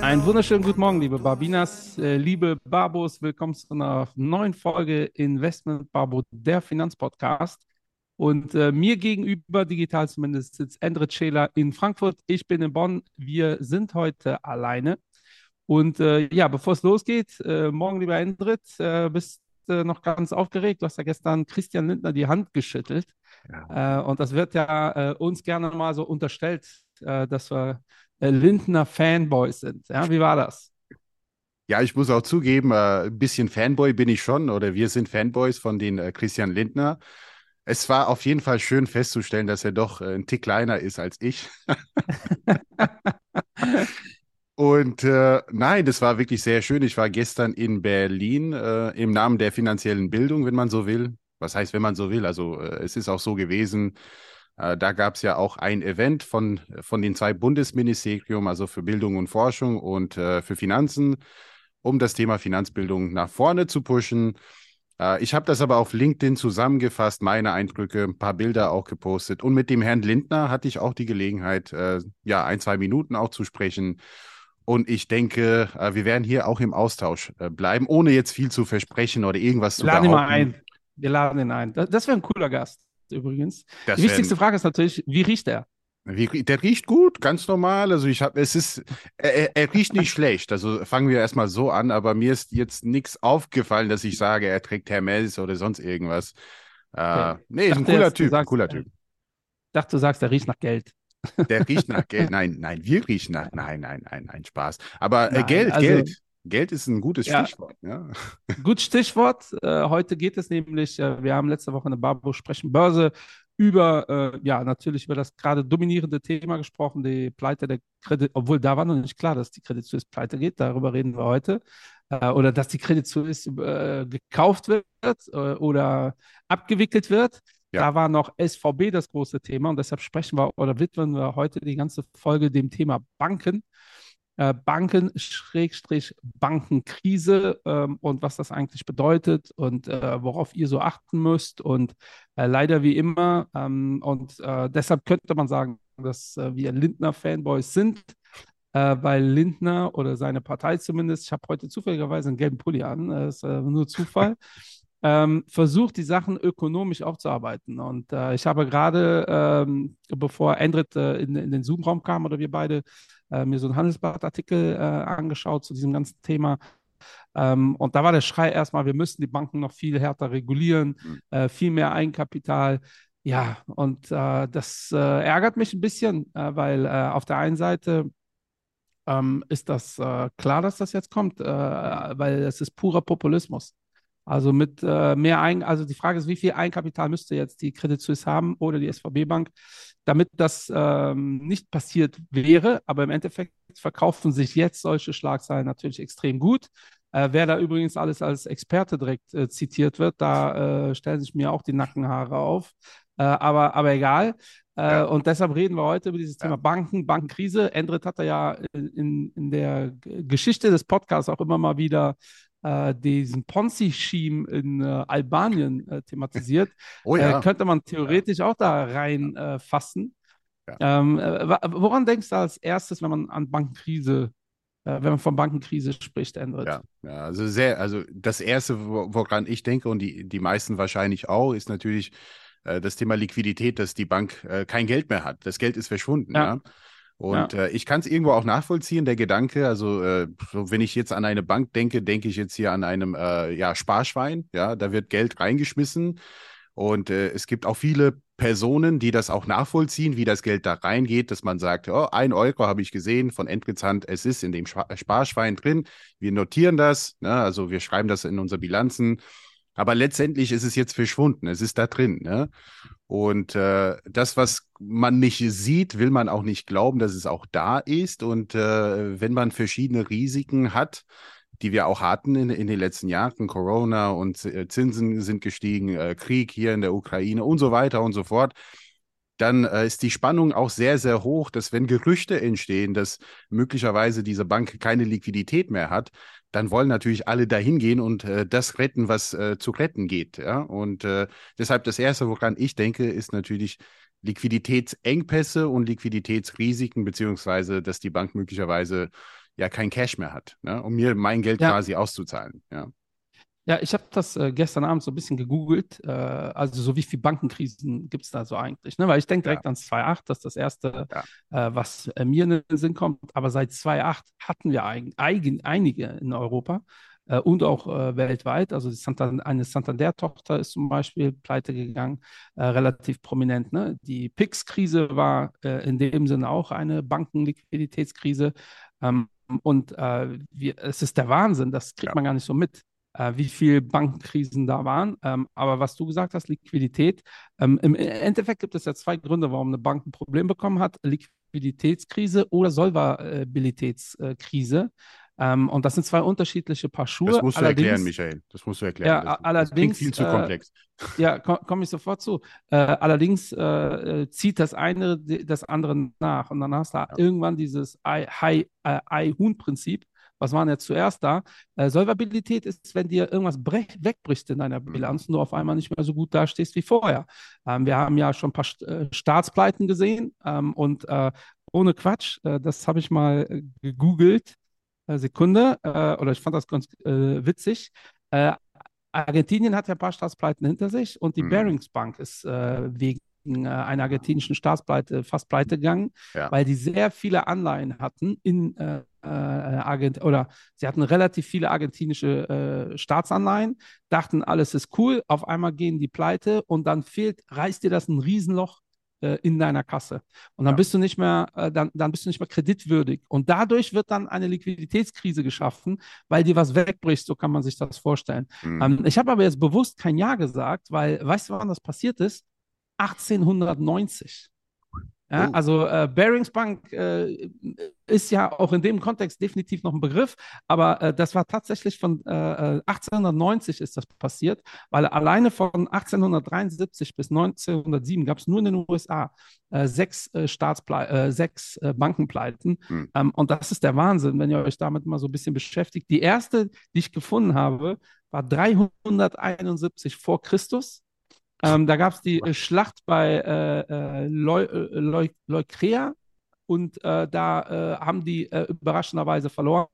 Einen wunderschönen guten Morgen, liebe Barbinas, äh, liebe Barbos. Willkommen zu einer neuen Folge Investment Barbo, der Finanzpodcast. Und äh, mir gegenüber, digital zumindest, sitzt Endre Scheler in Frankfurt. Ich bin in Bonn. Wir sind heute alleine. Und äh, ja, bevor es losgeht, äh, morgen, lieber Endrit, äh, bist äh, noch ganz aufgeregt. Du hast ja gestern Christian Lindner die Hand geschüttelt. Äh, und das wird ja äh, uns gerne mal so unterstellt, äh, dass wir äh, Lindner Fanboys sind. Ja, wie war das? Ja, ich muss auch zugeben, äh, ein bisschen Fanboy bin ich schon oder wir sind Fanboys von den Christian Lindner. Es war auf jeden Fall schön festzustellen, dass er doch ein Tick kleiner ist als ich. Und äh, nein, das war wirklich sehr schön. Ich war gestern in Berlin äh, im Namen der finanziellen Bildung, wenn man so will. Was heißt, wenn man so will? Also äh, es ist auch so gewesen. Äh, da gab es ja auch ein Event von, von den zwei Bundesministerium, also für Bildung und Forschung und äh, für Finanzen, um das Thema Finanzbildung nach vorne zu pushen. Äh, ich habe das aber auf LinkedIn zusammengefasst, meine Eindrücke, ein paar Bilder auch gepostet. Und mit dem Herrn Lindner hatte ich auch die Gelegenheit, äh, ja, ein, zwei Minuten auch zu sprechen. Und ich denke, äh, wir werden hier auch im Austausch bleiben, ohne jetzt viel zu versprechen oder irgendwas zu ihn mal ein. Wir laden ihn ein. Das, das wäre ein cooler Gast übrigens. Das Die wichtigste Frage ist natürlich, wie riecht er? Wie, der riecht gut, ganz normal. Also ich habe, es ist, er, er- riecht nicht schlecht. Also fangen wir erstmal so an, aber mir ist jetzt nichts aufgefallen, dass ich sage, er trägt Hermes oder sonst irgendwas. Äh, Okay. nee, ist ein cooler jetzt, Typ, sagst, cooler äh, Typ. Ich dachte, du sagst, er riecht nach Geld. Der riecht nach Geld. Nein, nein, wir riechen nach, nein, nein, nein, nein, Spaß. Aber äh, Nein, Geld, also- Geld. Geld ist ein gutes Ja. Stichwort. Ja. Gut Stichwort. Äh, heute geht es nämlich, äh, wir haben letzte Woche eine Barbo sprechen Börse über, äh, ja, natürlich über das gerade dominierende Thema gesprochen, die Pleite der Credit, obwohl da war noch nicht klar, dass die Credit Suisse pleite geht, darüber reden wir heute. Äh, oder dass die Credit Suisse äh, gekauft wird äh, oder abgewickelt wird. Ja. Da war noch SVB das große Thema und deshalb sprechen wir oder widmen wir heute die ganze Folge dem Thema Banken Banken, Schrägstrich Bankenkrise ähm, und was das eigentlich bedeutet und äh, worauf ihr so achten müsst. Und äh, leider wie immer, ähm, und äh, deshalb könnte man sagen, dass äh, wir Lindner-Fanboys sind, äh, weil Lindner oder seine Partei zumindest, ich habe heute zufälligerweise einen gelben Pulli an, das ist äh, nur Zufall. Ähm, versucht, die Sachen ökonomisch aufzuarbeiten. Und äh, ich habe gerade, ähm, bevor Endrit äh, in, in den Zoom-Raum kam oder wir beide, äh, mir so einen Handelsblattartikel äh, angeschaut zu diesem ganzen Thema. Ähm, und da war der Schrei erstmal, wir müssten die Banken noch viel härter regulieren, Mhm. äh, viel mehr Eigenkapital. Ja, und äh, das äh, ärgert mich ein bisschen, äh, weil auf der einen Seite ähm, ist das äh, klar, dass das jetzt kommt, äh, weil es ist purer Populismus. Also mit äh, mehr Eigen, also die Frage ist, wie viel Eigenkapital müsste jetzt die Credit Suisse haben oder die SVB Bank, damit das ähm, nicht passiert wäre. Aber im Endeffekt verkaufen sich jetzt solche Schlagzeilen natürlich extrem gut. Äh, wer da übrigens alles als Experte direkt äh, zitiert wird, da äh, stellen sich mir auch die Nackenhaare auf. Äh, aber, aber egal. Äh, Ja. Und deshalb reden wir heute über dieses Ja. Thema Banken, Bankenkrise. Endrit hat er ja in, in, der Geschichte des Podcasts auch immer mal wieder äh, diesen Ponzi-Scheme in äh, Albanien äh, thematisiert. Oh ja. Äh, könnte man theoretisch auch da rein äh, fassen. Ja. Ähm, äh, woran denkst du als erstes, wenn man an Bankenkrise, wenn man von Bankenkrise spricht, Endrit? Ja, ja, also sehr, also das Erste, wo- woran ich denke und die, die meisten wahrscheinlich auch, ist natürlich das Thema Liquidität, dass die Bank kein Geld mehr hat. Das Geld ist verschwunden, Ja. Ja. Und äh, ich kann es irgendwo auch nachvollziehen, der Gedanke, also äh, so, wenn ich jetzt an eine Bank denke, denke ich jetzt hier an einem äh, ja, Sparschwein, ja, da wird Geld reingeschmissen und äh, es gibt auch viele Personen, die das auch nachvollziehen, wie das Geld da reingeht, dass man sagt, oh, ein Euro habe ich gesehen von Hand, es ist in dem Schwa- Sparschwein drin, wir notieren das, ne? also wir schreiben das in unsere Bilanzen, aber letztendlich ist es jetzt verschwunden, es ist da drin. Ne? Und äh, das, was man nicht sieht, will man auch nicht glauben, dass es auch da ist. Und äh, wenn man verschiedene Risiken hat, die wir auch hatten in, in den letzten Jahren, Corona und äh, Zinsen sind gestiegen, äh, Krieg hier in der Ukraine und so weiter und so fort, dann äh, ist die Spannung auch sehr, sehr hoch, dass wenn Gerüchte entstehen, dass möglicherweise diese Bank keine Liquidität mehr hat, dann wollen natürlich alle dahin gehen und äh, das retten, was äh, zu retten geht. Ja? Und äh, deshalb das Erste, woran ich denke, ist natürlich Liquiditätsengpässe und Liquiditätsrisiken, beziehungsweise dass die Bank möglicherweise ja kein Cash mehr hat, ne, um mir mein Geld Ja. quasi auszuzahlen. Ja. Ja, ich habe das äh, gestern Abend so ein bisschen gegoogelt. Äh, also so wie viele Bankenkrisen gibt es da so eigentlich? Ne? Weil ich denke direkt an 2.8, das ist das erste, äh, was äh, mir in den Sinn kommt. Aber seit 2.8 hatten wir eigen, eigen, einige in Europa äh, und auch äh, weltweit. Also die Santan eine Santander-Tochter ist zum Beispiel pleite gegangen, relativ prominent. Ne? Die PIX-Krise war in dem Sinne auch eine Bankenliquiditätskrise. Ähm, und äh, wir, es ist der Wahnsinn, das kriegt Ja. man gar nicht so mit äh, wie viele Bankenkrisen da waren. Ähm, aber was du gesagt hast, Liquidität. Ähm, Im Endeffekt gibt es ja zwei Gründe, warum eine Bank ein Problem bekommen hat: Liquiditätskrise oder Solvabilitätskrise. Ähm, und das sind zwei unterschiedliche Paar Schuhe. Das musst du Allerdings- erklären, Michael. Das musst du erklären. Ja, das, das klingt allerdings, viel zu äh, komplex. Ja, komme komm ich sofort zu. Äh, allerdings äh, äh, zieht das eine das andere nach. Und dann hast du irgendwann dieses Ei- äh, Ei-Huhn-Prinzip. Was war denn jetzt zuerst da? Äh, Solvabilität ist, wenn dir irgendwas wegbricht in deiner Bilanz und du auf einmal nicht mehr so gut dastehst wie vorher. Ähm, wir haben ja schon ein paar St äh, Staatspleiten gesehen ähm, und äh, ohne Quatsch, äh, das habe ich mal äh, gegoogelt. Äh, Sekunde, oder ich fand das ganz witzig. Argentinien hat ja ein paar Staatspleiten hinter sich und die Mhm. Barings Bank ist wegen einer argentinischen Staatspleite fast pleite gegangen, Ja. weil die sehr viele Anleihen hatten in äh, äh, Argent oder sie hatten relativ viele argentinische äh, Staatsanleihen, dachten, alles ist cool, auf einmal gehen die pleite und dann fehlt, reißt dir das ein Riesenloch äh, in deiner Kasse. Und dann Ja. bist du nicht mehr, äh, dann, dann bist du nicht mehr kreditwürdig. Und dadurch wird dann eine Liquiditätskrise geschaffen, weil dir was wegbricht, so kann man sich das vorstellen. Mhm. Ähm, ich habe aber jetzt bewusst kein Ja gesagt, weil, weißt du, wann das passiert ist? 1890. Ja, Oh. also äh, Barings Bank äh, ist ja auch in dem Kontext definitiv noch ein Begriff, aber äh, das war tatsächlich von äh, äh, 1890 ist das passiert, weil alleine von 1873 bis 1907 gab es nur in den USA äh, sechs, äh, Staatsple äh, sechs äh, Bankenpleiten. Hm. Ähm, und das ist der Wahnsinn, wenn ihr euch damit mal so ein bisschen beschäftigt. Die erste, die ich gefunden habe, war 371 vor Christus. Ähm, da gab es die äh, Schlacht bei äh, äh, Leu äh, Leu Leukrea und äh, da äh, haben die überraschenderweise verloren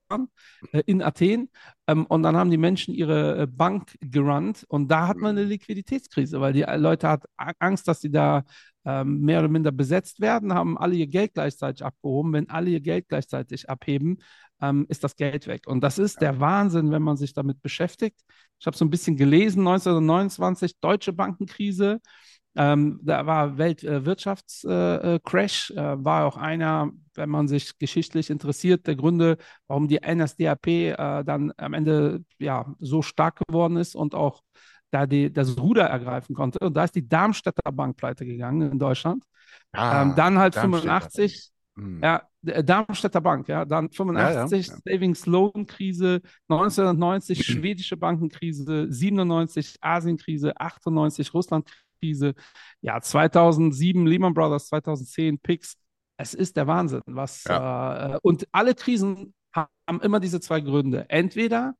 in Athen. Ähm, und dann haben die Menschen ihre Bank gerannt und da hat man eine Liquiditätskrise, weil die Leute hatten Angst, dass sie da ähm, mehr oder minder besetzt werden, haben alle ihr Geld gleichzeitig abgehoben. Wenn alle ihr Geld gleichzeitig abheben, ähm, ist das Geld weg. Und das ist der Wahnsinn, wenn man sich damit beschäftigt. Ich habe so ein bisschen gelesen, 1929, deutsche Bankenkrise. Ähm, da war Weltwirtschaftscrash, äh, äh, war auch einer, wenn man sich geschichtlich interessiert, der Gründe, warum die NSDAP äh, dann am Ende ja so stark geworden ist und auch da die, das Ruder ergreifen konnte. Und da ist die Darmstädter Bank pleite gegangen in Deutschland. Ah, ähm, dann halt Darmstädter. 85, Mhm. ja, äh, Darmstädter Bank, ja, dann 85 ja. Savings Loan Krise, 1990 schwedische Bankenkrise, 97 Asienkrise, 98 Russland Krise, ja, 2007 Lehman Brothers, 2010 PIX. Es ist der Wahnsinn, was äh, und alle Krisen haben immer diese zwei Gründe. Entweder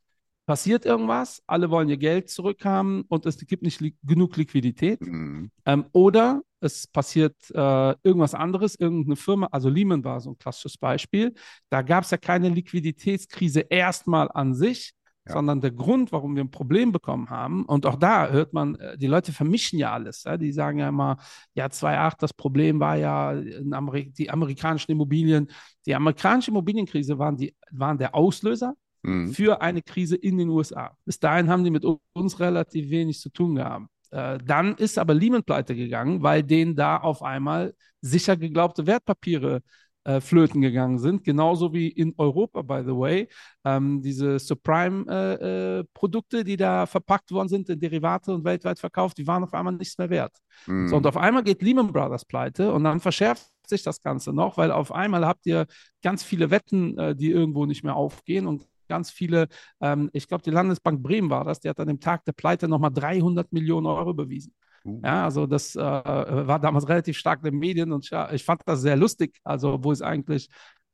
passiert irgendwas, alle wollen ihr Geld zurückhaben und es gibt nicht li genug Liquidität. Mhm. Ähm, oder es passiert äh, irgendwas anderes, irgendeine Firma, also Lehman war so ein klassisches Beispiel. Da gab es ja keine Liquiditätskrise erstmal an sich, Ja. sondern der Grund, warum wir ein Problem bekommen haben, und auch da hört man, äh, die Leute vermischen ja alles. Ja? Die sagen ja immer, ja, 2.8, das Problem war ja Ameri die amerikanischen Immobilien. Die amerikanische Immobilienkrise waren, die, waren der Auslöser Mhm. für eine Krise in den USA. Bis dahin haben die mit uns relativ wenig zu tun gehabt. Äh, dann ist aber Lehman pleite gegangen, weil denen da auf einmal sicher geglaubte Wertpapiere äh, flöten gegangen sind. Genauso wie in Europa, by the way. Ähm, diese Subprime-Produkte, die da verpackt worden sind in Derivate und weltweit verkauft, die waren auf einmal nichts mehr wert. Mhm. So, und auf einmal geht Lehman Brothers pleite und dann verschärft sich das Ganze noch, weil auf einmal habt ihr ganz viele Wetten, äh, die irgendwo nicht mehr aufgehen und ganz viele, ähm, ich glaube, die Landesbank Bremen war das, die hat an dem Tag der Pleite nochmal 300 Millionen Euro bewiesen. Uh. Ja, also das äh, war damals relativ stark in den Medien und ich fand das sehr lustig, also wo es eigentlich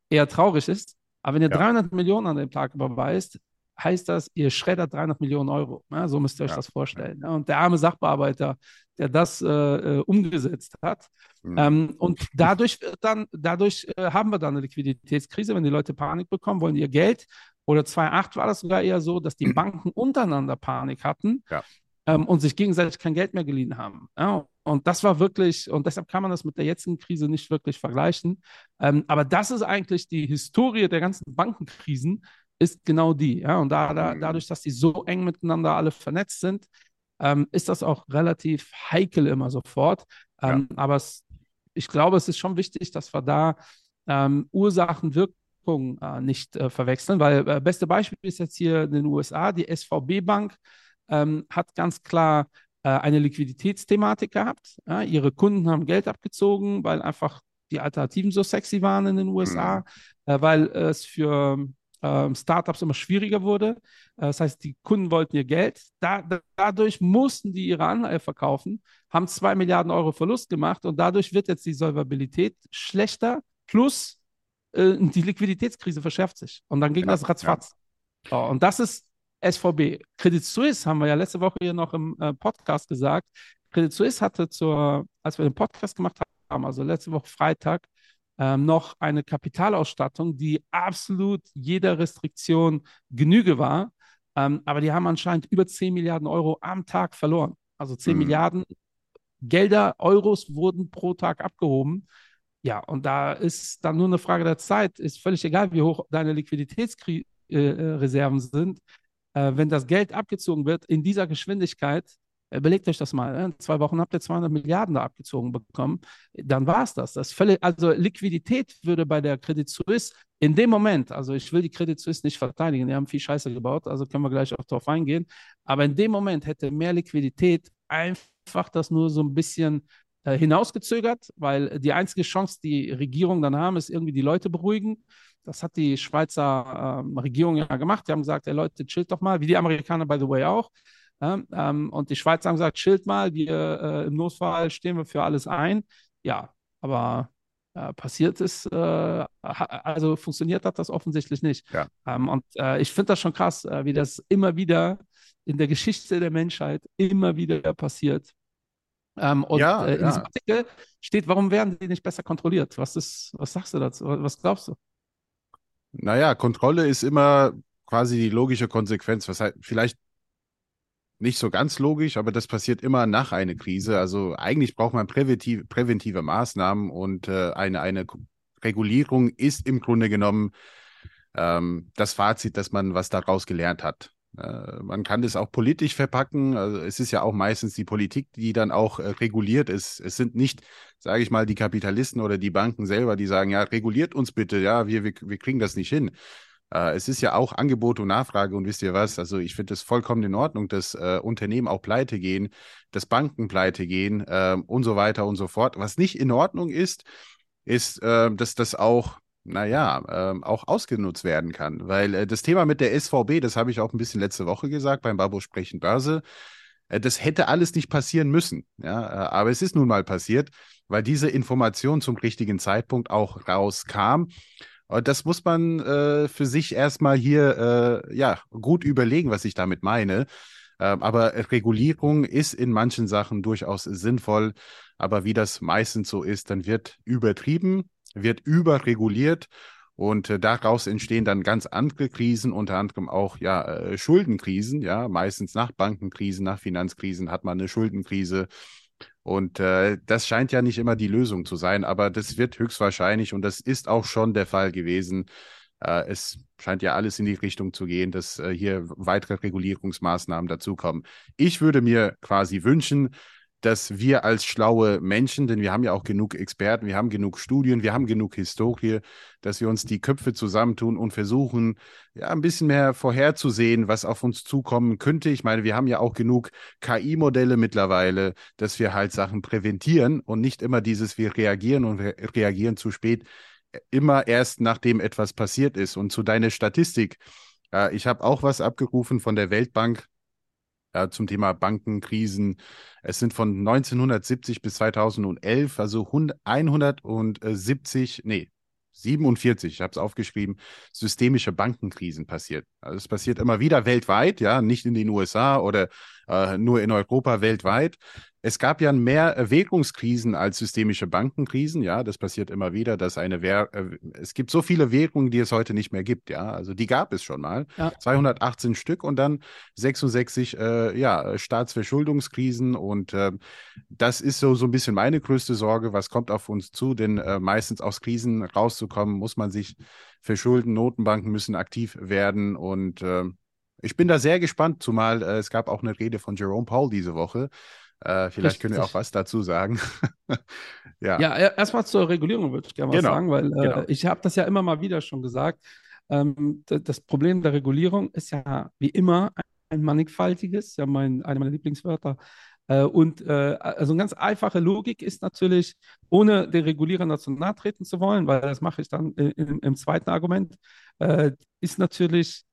eher traurig ist. Aber wenn ihr Ja. 300 Millionen an dem Tag überweist, heißt das, ihr schreddert 300 Millionen Euro. Ja, so müsst ihr euch Ja. das vorstellen. Ja, und der arme Sachbearbeiter, der das äh, äh, umgesetzt hat. Mhm. Ähm, und dadurch wird dann, dadurch äh, haben wir dann eine Liquiditätskrise, wenn die Leute Panik bekommen, wollen ihr Geld. Oder 2008 war das sogar eher so, dass die Banken untereinander Panik hatten Ja. ähm, und sich gegenseitig kein Geld mehr geliehen haben. Ja, und das war wirklich, und deshalb kann man das mit der jetzigen Krise nicht wirklich vergleichen. Ähm, aber das ist eigentlich die Historie der ganzen Bankenkrisen, ist genau die. Ja? Und da, da, Mhm. dadurch, dass die so eng miteinander alle vernetzt sind, ähm, ist das auch relativ heikel immer sofort. Ähm, Aber es, ich glaube, es ist schon wichtig, dass wir da ähm, Ursachen, Wirkung äh, nicht äh, verwechseln, weil äh, beste Beispiel ist jetzt hier in den USA, die SVB-Bank ähm, hat ganz klar äh, eine Liquiditätsthematik gehabt. Ja? Ihre Kunden haben Geld abgezogen, weil einfach die Alternativen so sexy waren in den USA, äh, weil es für ähm, Startups immer schwieriger wurde. Äh, Das heißt, die Kunden wollten ihr Geld. Da, da, dadurch mussten die ihre Anleihe verkaufen, haben zwei Milliarden Euro Verlust gemacht und dadurch wird jetzt die Solvabilität schlechter. Plus äh, die Liquiditätskrise verschärft sich. Und dann ging Ja, das ratzfatz. So, und das ist SVB. Credit Suisse haben wir ja letzte Woche hier noch im äh, Podcast gesagt. Credit Suisse hatte zur, als wir den Podcast gemacht haben, also letzte Woche Freitag, ähm, noch eine Kapitalausstattung, die absolut jeder Restriktion Genüge war. Ähm, aber die haben anscheinend über 10 Milliarden Euro am Tag verloren. Also 10 Mhm. Milliarden Gelder, Euros wurden pro Tag abgehoben. Ja, und da ist dann nur eine Frage der Zeit. Ist völlig egal, wie hoch deine Liquiditätsreserven sind. Äh, wenn das Geld abgezogen wird in dieser Geschwindigkeit, äh, überlegt euch das mal. äh, In zwei Wochen habt ihr 200 Milliarden da abgezogen bekommen. Dann war es das. das völlig, also Liquidität würde bei der Credit Suisse in dem Moment, also ich will die Credit Suisse nicht verteidigen, die haben viel Scheiße gebaut, also können wir gleich auch darauf eingehen. Aber in dem Moment hätte mehr Liquidität einfach das nur so ein bisschen äh, hinausgezögert, weil die einzige Chance, die Regierung dann haben, ist irgendwie die Leute beruhigen. Das hat die Schweizer ähm, Regierung ja gemacht. Die haben gesagt, ey Leute, chillt doch mal, wie die Amerikaner, by the way, auch. Ähm, und die Schweizer haben gesagt, chillt mal, wir äh, im Notfall stehen wir für alles ein. Ja, aber äh, passiert ist, äh, also funktioniert hat das offensichtlich nicht. Ja. Ähm, und äh, ich finde das schon krass, äh, wie das immer wieder in der Geschichte der Menschheit immer wieder passiert. Ähm, und Ja, äh, in ja. diesem Artikel steht, warum werden die nicht besser kontrolliert? Was ist, was sagst du dazu? Was glaubst du? Naja, Kontrolle ist immer quasi die logische Konsequenz. Was halt vielleicht nicht so ganz logisch, aber das passiert immer nach einer Krise. Also eigentlich braucht man präventiv, präventive Maßnahmen und äh, eine, eine Regulierung ist im Grunde genommen ähm, das Fazit, dass man was daraus gelernt hat. Äh, man kann das auch politisch verpacken. Also es ist ja auch meistens die Politik, die dann auch äh, reguliert ist. Es sind nicht, sage ich mal, die Kapitalisten oder die Banken selber, die sagen, ja, reguliert uns bitte, ja, wir, wir, wir kriegen das nicht hin. Äh, es ist ja auch Angebot und Nachfrage und wisst ihr was? Also ich finde es vollkommen in Ordnung, dass äh, Unternehmen auch pleite gehen, dass Banken pleite gehen ähm, und so weiter und so fort. Was nicht in Ordnung ist, ist, äh, dass das auch, naja, ähm, auch ausgenutzt werden kann. Weil äh, das Thema mit der SVB, das habe ich auch ein bisschen letzte Woche gesagt beim Babo Sprechen Börse, äh, das hätte alles nicht passieren müssen. Ja, äh, aber es ist nun mal passiert, weil diese Information zum richtigen Zeitpunkt auch rauskam. Und das muss man äh, für sich erstmal hier äh, ja, gut überlegen, was ich damit meine. Ähm, aber Regulierung ist in manchen Sachen durchaus sinnvoll. Aber wie das meistens so ist, dann wird übertrieben, wird überreguliert und äh, daraus entstehen dann ganz andere Krisen, unter anderem auch ja äh, Schuldenkrisen. Ja, meistens nach Bankenkrisen, nach Finanzkrisen hat man eine Schuldenkrise. Und äh, das scheint ja nicht immer die Lösung zu sein, aber das wird höchstwahrscheinlich und das ist auch schon der Fall gewesen. Äh, es scheint ja alles in die Richtung zu gehen, dass äh, hier weitere Regulierungsmaßnahmen dazukommen. Ich würde mir quasi wünschen, dass wir als schlaue Menschen, denn wir haben ja auch genug Experten, wir haben genug Studien, wir haben genug Historie, dass wir uns die Köpfe zusammentun und versuchen, ja, ein bisschen mehr vorherzusehen, was auf uns zukommen könnte. Ich meine, wir haben ja auch genug KI-Modelle mittlerweile, dass wir halt Sachen präventieren und nicht immer dieses, wir reagieren und re reagieren zu spät, immer erst nachdem etwas passiert ist. Und zu deiner Statistik, ich habe auch was abgerufen von der Weltbank äh, zum Thema Bankenkrisen. Es sind von 1970 bis 2011, also 170, nee, 47, ich habe es aufgeschrieben, systemische Bankenkrisen passiert. Also es passiert immer wieder weltweit, ja, nicht in den USA oder äh, nur in Europa, weltweit. Es gab ja mehr Währungskrisen als systemische Bankenkrisen, ja, das passiert immer wieder, dass eine Währ äh, es gibt so viele Währungen, die es heute nicht mehr gibt, ja, also die gab es schon mal, ja. 218 Stück und dann 66, äh, ja, Staatsverschuldungskrisen. Und äh, das ist so, so ein bisschen meine größte Sorge, was kommt auf uns zu, denn äh, meistens aus Krisen rauszukommen, muss man sich verschulden, Notenbanken müssen aktiv werden. Und äh, ich bin da sehr gespannt, zumal äh, es gab auch eine Rede von Jerome Paul diese Woche, äh, vielleicht Richtig. können wir auch was dazu sagen. ja. ja, erstmal zur Regulierung würde ich gerne genau. was sagen, weil äh, genau. ich habe das ja immer mal wieder schon gesagt. Ähm, das Problem der Regulierung ist ja wie immer ein mannigfaltiges, ja mein, eine meiner Lieblingswörter. Äh, und äh, also eine ganz einfache Logik ist natürlich, ohne den Regulierern dazu nahe treten zu wollen, weil das mache ich dann im, im zweiten Argument, äh, ist natürlich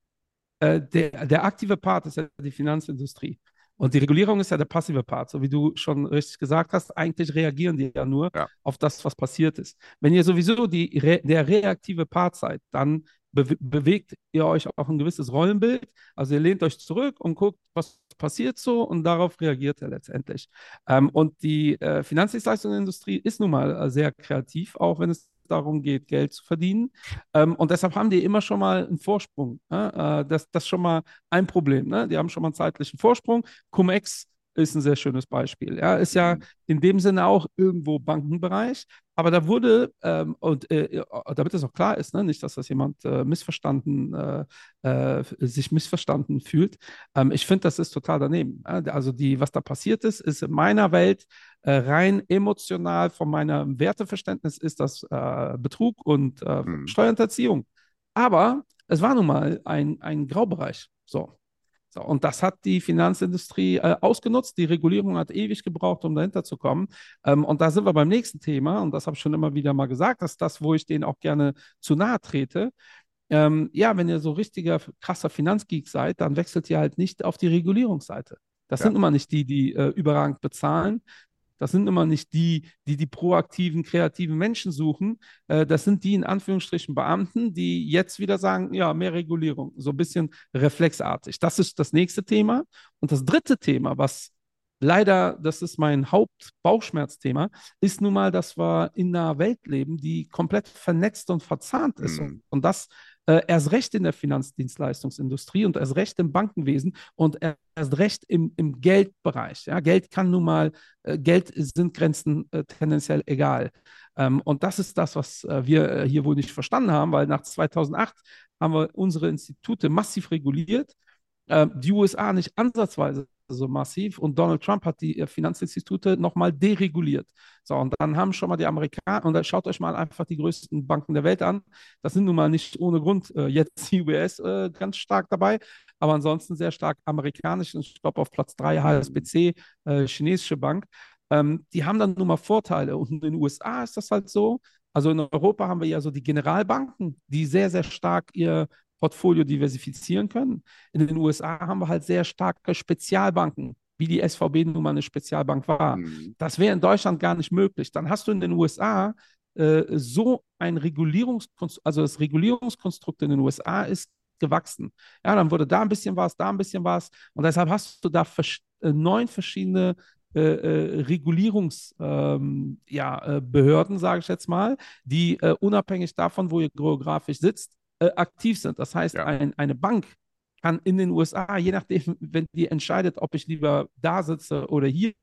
äh, der, der aktive Part ist ja die Finanzindustrie. Und die Regulierung ist ja der passive Part, so wie du schon richtig gesagt hast. Eigentlich reagieren die ja nur ja. auf das, was passiert ist. Wenn ihr sowieso die, der reaktive Part seid, dann be bewegt ihr euch auch ein gewisses Rollenbild. Also ihr lehnt euch zurück und guckt, was passiert so und darauf reagiert er letztendlich. Ähm, und die äh, Finanzdienstleistungsindustrie ist nun mal äh, sehr kreativ, auch wenn es darum geht, Geld zu verdienen. Ähm, und deshalb haben die immer schon mal einen Vorsprung. Ne? Äh, das, das ist schon mal ein Problem. Ne? Die haben schon mal einen zeitlichen Vorsprung. Cum-Ex ist ein sehr schönes Beispiel. Ja, ist ja mhm. in dem Sinne auch irgendwo Bankenbereich, aber da wurde, ähm, und äh, damit es auch klar ist, ne, nicht, dass das jemand äh, missverstanden, äh, äh sich missverstanden fühlt, ähm, ich finde, das ist total daneben. Also die, was da passiert ist, ist in meiner Welt äh, rein emotional von meinem Werteverständnis ist das äh, Betrug und mhm. Steuerhinterziehung. Aber es war nun mal ein, ein Graubereich. So. Und das hat die Finanzindustrie äh, ausgenutzt. Die Regulierung hat ewig gebraucht, um dahinter zu kommen. Ähm, und da sind wir beim nächsten Thema, und das habe ich schon immer wieder mal gesagt, das ist das, wo ich denen auch gerne zu nahe trete. Ähm, ja, wenn ihr so richtiger krasser Finanzgeek seid, dann wechselt ihr halt nicht auf die Regulierungsseite. Das ja. sind immer nicht die, die äh, überragend bezahlen. Das sind immer nicht die, die die proaktiven, kreativen Menschen suchen. Äh, das sind die in Anführungsstrichen Beamten, die jetzt wieder sagen, ja, mehr Regulierung, so ein bisschen reflexartig. Das ist das nächste Thema. Und das dritte Thema, was leider, das ist mein Hauptbauchschmerzthema, ist nun mal, dass wir in einer Welt leben, die komplett vernetzt und verzahnt ist. Mhm. Und das äh, erst recht in der Finanzdienstleistungsindustrie und erst recht im Bankenwesen und erst recht im, im Geldbereich. Ja, Geld kann nun mal, äh, Geld sind Grenzen äh, tendenziell egal. Ähm, und das ist das, was äh, wir äh, hier wohl nicht verstanden haben, weil nach 2008 haben wir unsere Institute massiv reguliert. Ähm, die USA nicht ansatzweise so massiv und Donald Trump hat die äh, Finanzinstitute nochmal dereguliert. So, und dann haben schon mal die Amerikaner, und dann schaut euch mal einfach die größten Banken der Welt an. Das sind nun mal nicht ohne Grund äh, jetzt US äh, ganz stark dabei, aber ansonsten sehr stark amerikanisch. Und ich glaube auf Platz 3 HSBC, äh, chinesische Bank. Ähm, die haben dann nun mal Vorteile. Und in den USA ist das halt so. Also in Europa haben wir ja so die Generalbanken, die sehr, sehr stark ihr Portfolio diversifizieren können. In den USA haben wir halt sehr starke Spezialbanken, wie die SVB nun mal eine Spezialbank war. Mhm. Das wäre in Deutschland gar nicht möglich. Dann hast du in den USA äh, so ein Regulierungskonstrukt, also das Regulierungskonstrukt in den USA ist gewachsen. Ja, dann wurde da ein bisschen was, da ein bisschen was. Und deshalb hast du da vers äh, neun verschiedene äh, äh, Regulierungsbehörden, ähm, ja, äh, sage ich jetzt mal, die äh, unabhängig davon, wo ihr geografisch sitzt, äh, aktiv sind. Das heißt, ja. ein, eine Bank kann in den USA, je nachdem, wenn die entscheidet, ob ich lieber da sitze oder hier,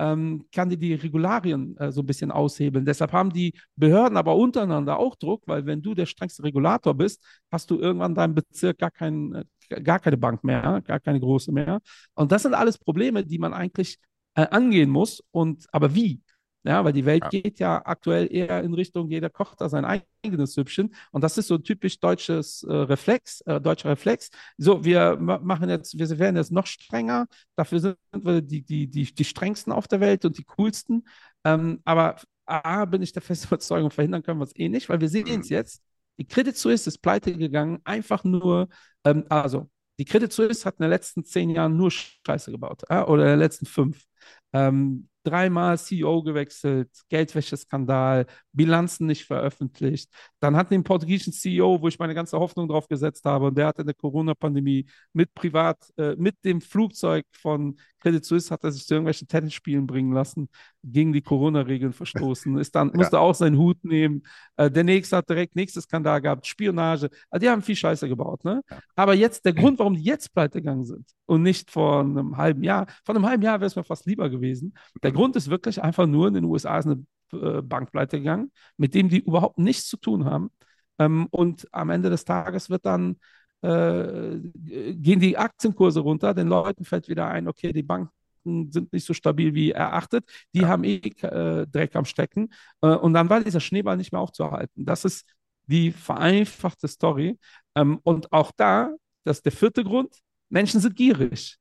ähm, kann die die Regularien äh, so ein bisschen aushebeln. Deshalb haben die Behörden aber untereinander auch Druck, weil wenn du der strengste Regulator bist, hast du irgendwann in deinem Bezirk gar, kein, äh, gar keine Bank mehr, gar keine große mehr. Und das sind alles Probleme, die man eigentlich äh, angehen muss. Und aber wie? Ja, weil die Welt ja. geht ja aktuell eher in Richtung, jeder kocht da sein eigenes Süppchen. Und das ist so typisch deutsches äh, Reflex, äh, deutscher Reflex. So, wir machen jetzt, wir werden jetzt noch strenger. Dafür sind wir die, die, die, die strengsten auf der Welt und die coolsten. Ähm, aber A, bin ich der festen Überzeugung, verhindern können wir es eh nicht, weil wir sehen es mhm. jetzt. Die Credit Suisse ist pleite gegangen, einfach nur, ähm, also die Credit Suisse hat in den letzten zehn Jahren nur Scheiße gebaut, äh, oder in den letzten fünf. Ähm, dreimal CEO gewechselt, Geldwäscheskandal, Bilanzen nicht veröffentlicht. Dann hatten den portugiesischen CEO, wo ich meine ganze Hoffnung drauf gesetzt habe, und der hat in der Corona-Pandemie mit privat, äh, mit dem Flugzeug von Credit Suisse hat er sich zu irgendwelchen Tennisspielen bringen lassen, gegen die Corona-Regeln verstoßen, ist dann, musste ja. auch seinen Hut nehmen. Äh, der nächste hat direkt nächstes Skandal gehabt, Spionage. Also die haben viel Scheiße gebaut, ne? Ja. Aber jetzt, der Grund, warum die jetzt pleite gegangen sind und nicht vor einem halben Jahr, vor einem halben Jahr wäre es mir fast lieber gewesen. Der Grund ist wirklich einfach nur, in den USA ist eine äh, Bank pleite gegangen, mit dem die überhaupt nichts zu tun haben. Ähm, und am Ende des Tages wird dann äh, gehen die Aktienkurse runter, den Leuten fällt wieder ein, okay, die Banken sind nicht so stabil wie erachtet, die ja. haben eh äh, Dreck am Stecken äh, und dann war dieser Schneeball nicht mehr aufzuhalten. Das ist die vereinfachte Story ähm, und auch da, das ist der vierte Grund, Menschen sind gierig.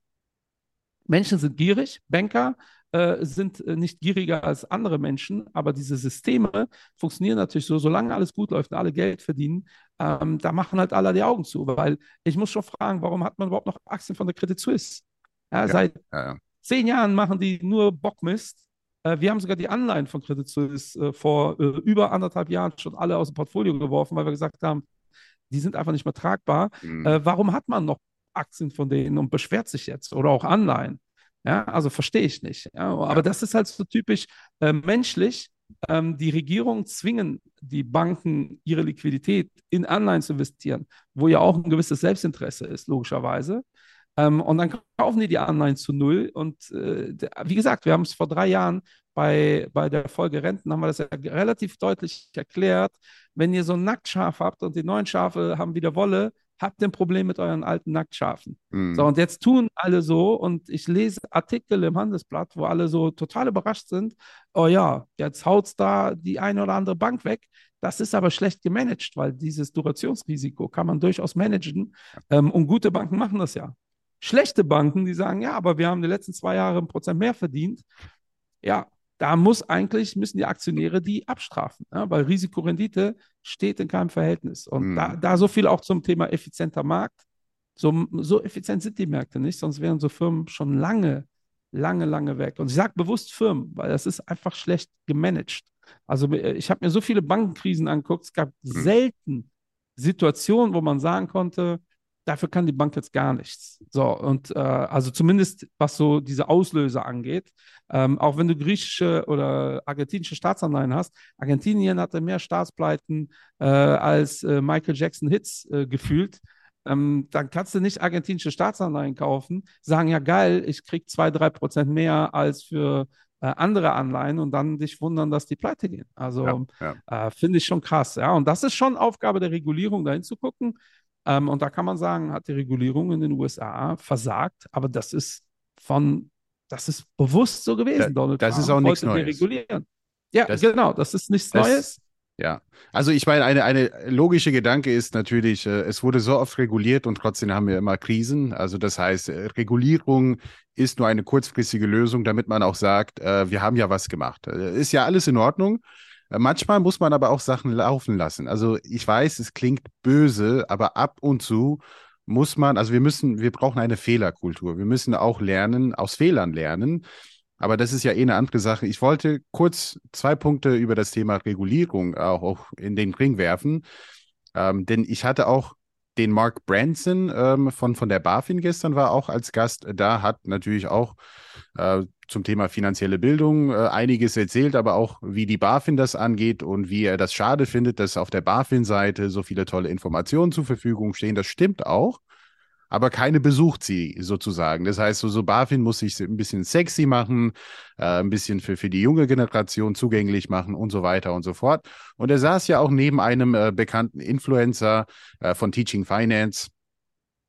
Menschen sind gierig, Banker äh, sind äh, nicht gieriger als andere Menschen, aber diese Systeme funktionieren natürlich so, solange alles gut läuft und alle Geld verdienen, ähm, da machen halt alle die Augen zu, weil ich muss schon fragen, warum hat man überhaupt noch Aktien von der Credit Suisse? Ja, ja, seit ja, zehn Jahren machen die nur Bockmist. Äh, wir haben sogar die Anleihen von Credit Suisse äh, vor äh, über anderthalb Jahren schon alle aus dem Portfolio geworfen, weil wir gesagt haben, die sind einfach nicht mehr tragbar. Mhm. warum hat man noch Aktien von denen und beschwert sich jetzt oder auch Anleihen? Ja, also verstehe ich nicht. Ja, aber das ist halt so typisch äh, menschlich. Ähm, die Regierungen zwingen die Banken, ihre Liquidität in Anleihen zu investieren, wo ja auch ein gewisses Selbstinteresse ist, logischerweise. Ähm, und dann kaufen die die Anleihen zu null. Und äh, wie gesagt, wir haben es vor drei Jahren bei, bei der Folge Renten, haben wir das ja relativ deutlich erklärt. Wenn ihr so ein Nacktschaf habt und die neuen Schafe haben wieder Wolle, habt ihr ein Problem mit euren alten Nacktschafen. Mhm. So, und jetzt tun alle so und ich lese Artikel im Handelsblatt, wo alle so total überrascht sind. Oh ja, jetzt haut es da die eine oder andere Bank weg. Das ist aber schlecht gemanagt, weil dieses Durationsrisiko kann man durchaus managen. Ähm, und gute Banken machen das ja. Schlechte Banken, die sagen, ja, aber wir haben die letzten zwei Jahre ein Prozent mehr verdient. Ja, da muss eigentlich, müssen die Aktionäre die abstrafen, ja, weil Risikorendite steht in keinem Verhältnis. Und mhm. da, da so viel auch zum Thema effizienter Markt. So, so effizient sind die Märkte nicht, sonst wären so Firmen schon lange, lange, lange weg. Und ich sage bewusst Firmen, weil das ist einfach schlecht gemanagt. Also äh, ich habe mir so viele Bankenkrisen angeguckt, es gab mhm. selten Situationen, wo man sagen konnte, dafür kann die Bank jetzt gar nichts. So, und äh, also zumindest was so diese Auslöser angeht. Ähm, auch wenn du griechische oder argentinische Staatsanleihen hast, Argentinien hatte mehr Staatspleiten äh, als äh, Michael Jackson Hits äh, gefühlt. Ähm, dann kannst du nicht argentinische Staatsanleihen kaufen, sagen, ja geil, ich krieg zwei, drei Prozent mehr als für äh, andere Anleihen und dann dich wundern, dass die pleite gehen. Also ja, ja. Äh, finde ich schon krass. Ja, und das ist schon Aufgabe der Regulierung, dahin zu gucken. Ähm, und da kann man sagen, hat die Regulierung in den USA versagt, aber das ist von, das ist bewusst so gewesen. Da, Donald das Trump ist auch nichts Neues. Regulieren. Ja, das, genau, das ist nichts das, Neues. Ja, also ich meine, eine, eine logische Gedanke ist natürlich, äh, es wurde so oft reguliert und trotzdem haben wir immer Krisen. Also das heißt, äh, Regulierung ist nur eine kurzfristige Lösung, damit man auch sagt, äh, wir haben ja was gemacht. Ist ja alles in Ordnung. Manchmal muss man aber auch Sachen laufen lassen. Also ich weiß, es klingt böse, aber ab und zu muss man, also wir müssen, wir brauchen eine Fehlerkultur. Wir müssen auch lernen, aus Fehlern lernen. Aber das ist ja eh eine andere Sache. Ich wollte kurz zwei Punkte über das Thema Regulierung auch, auch in den Ring werfen. Ähm, denn ich hatte auch den Mark Branson ähm, von, von der BaFin gestern war auch als Gast da, hat natürlich auch äh, zum Thema finanzielle Bildung äh, einiges erzählt, aber auch wie die BaFin das angeht und wie er das schade findet, dass auf der BaFin-Seite so viele tolle Informationen zur Verfügung stehen. Das stimmt auch, aber keine besucht sie sozusagen. Das heißt, so, so BaFin muss sich ein bisschen sexy machen, äh, ein bisschen für, für die junge Generation zugänglich machen und so weiter und so fort. Und er saß ja auch neben einem äh, bekannten Influencer äh, von Teaching Finance.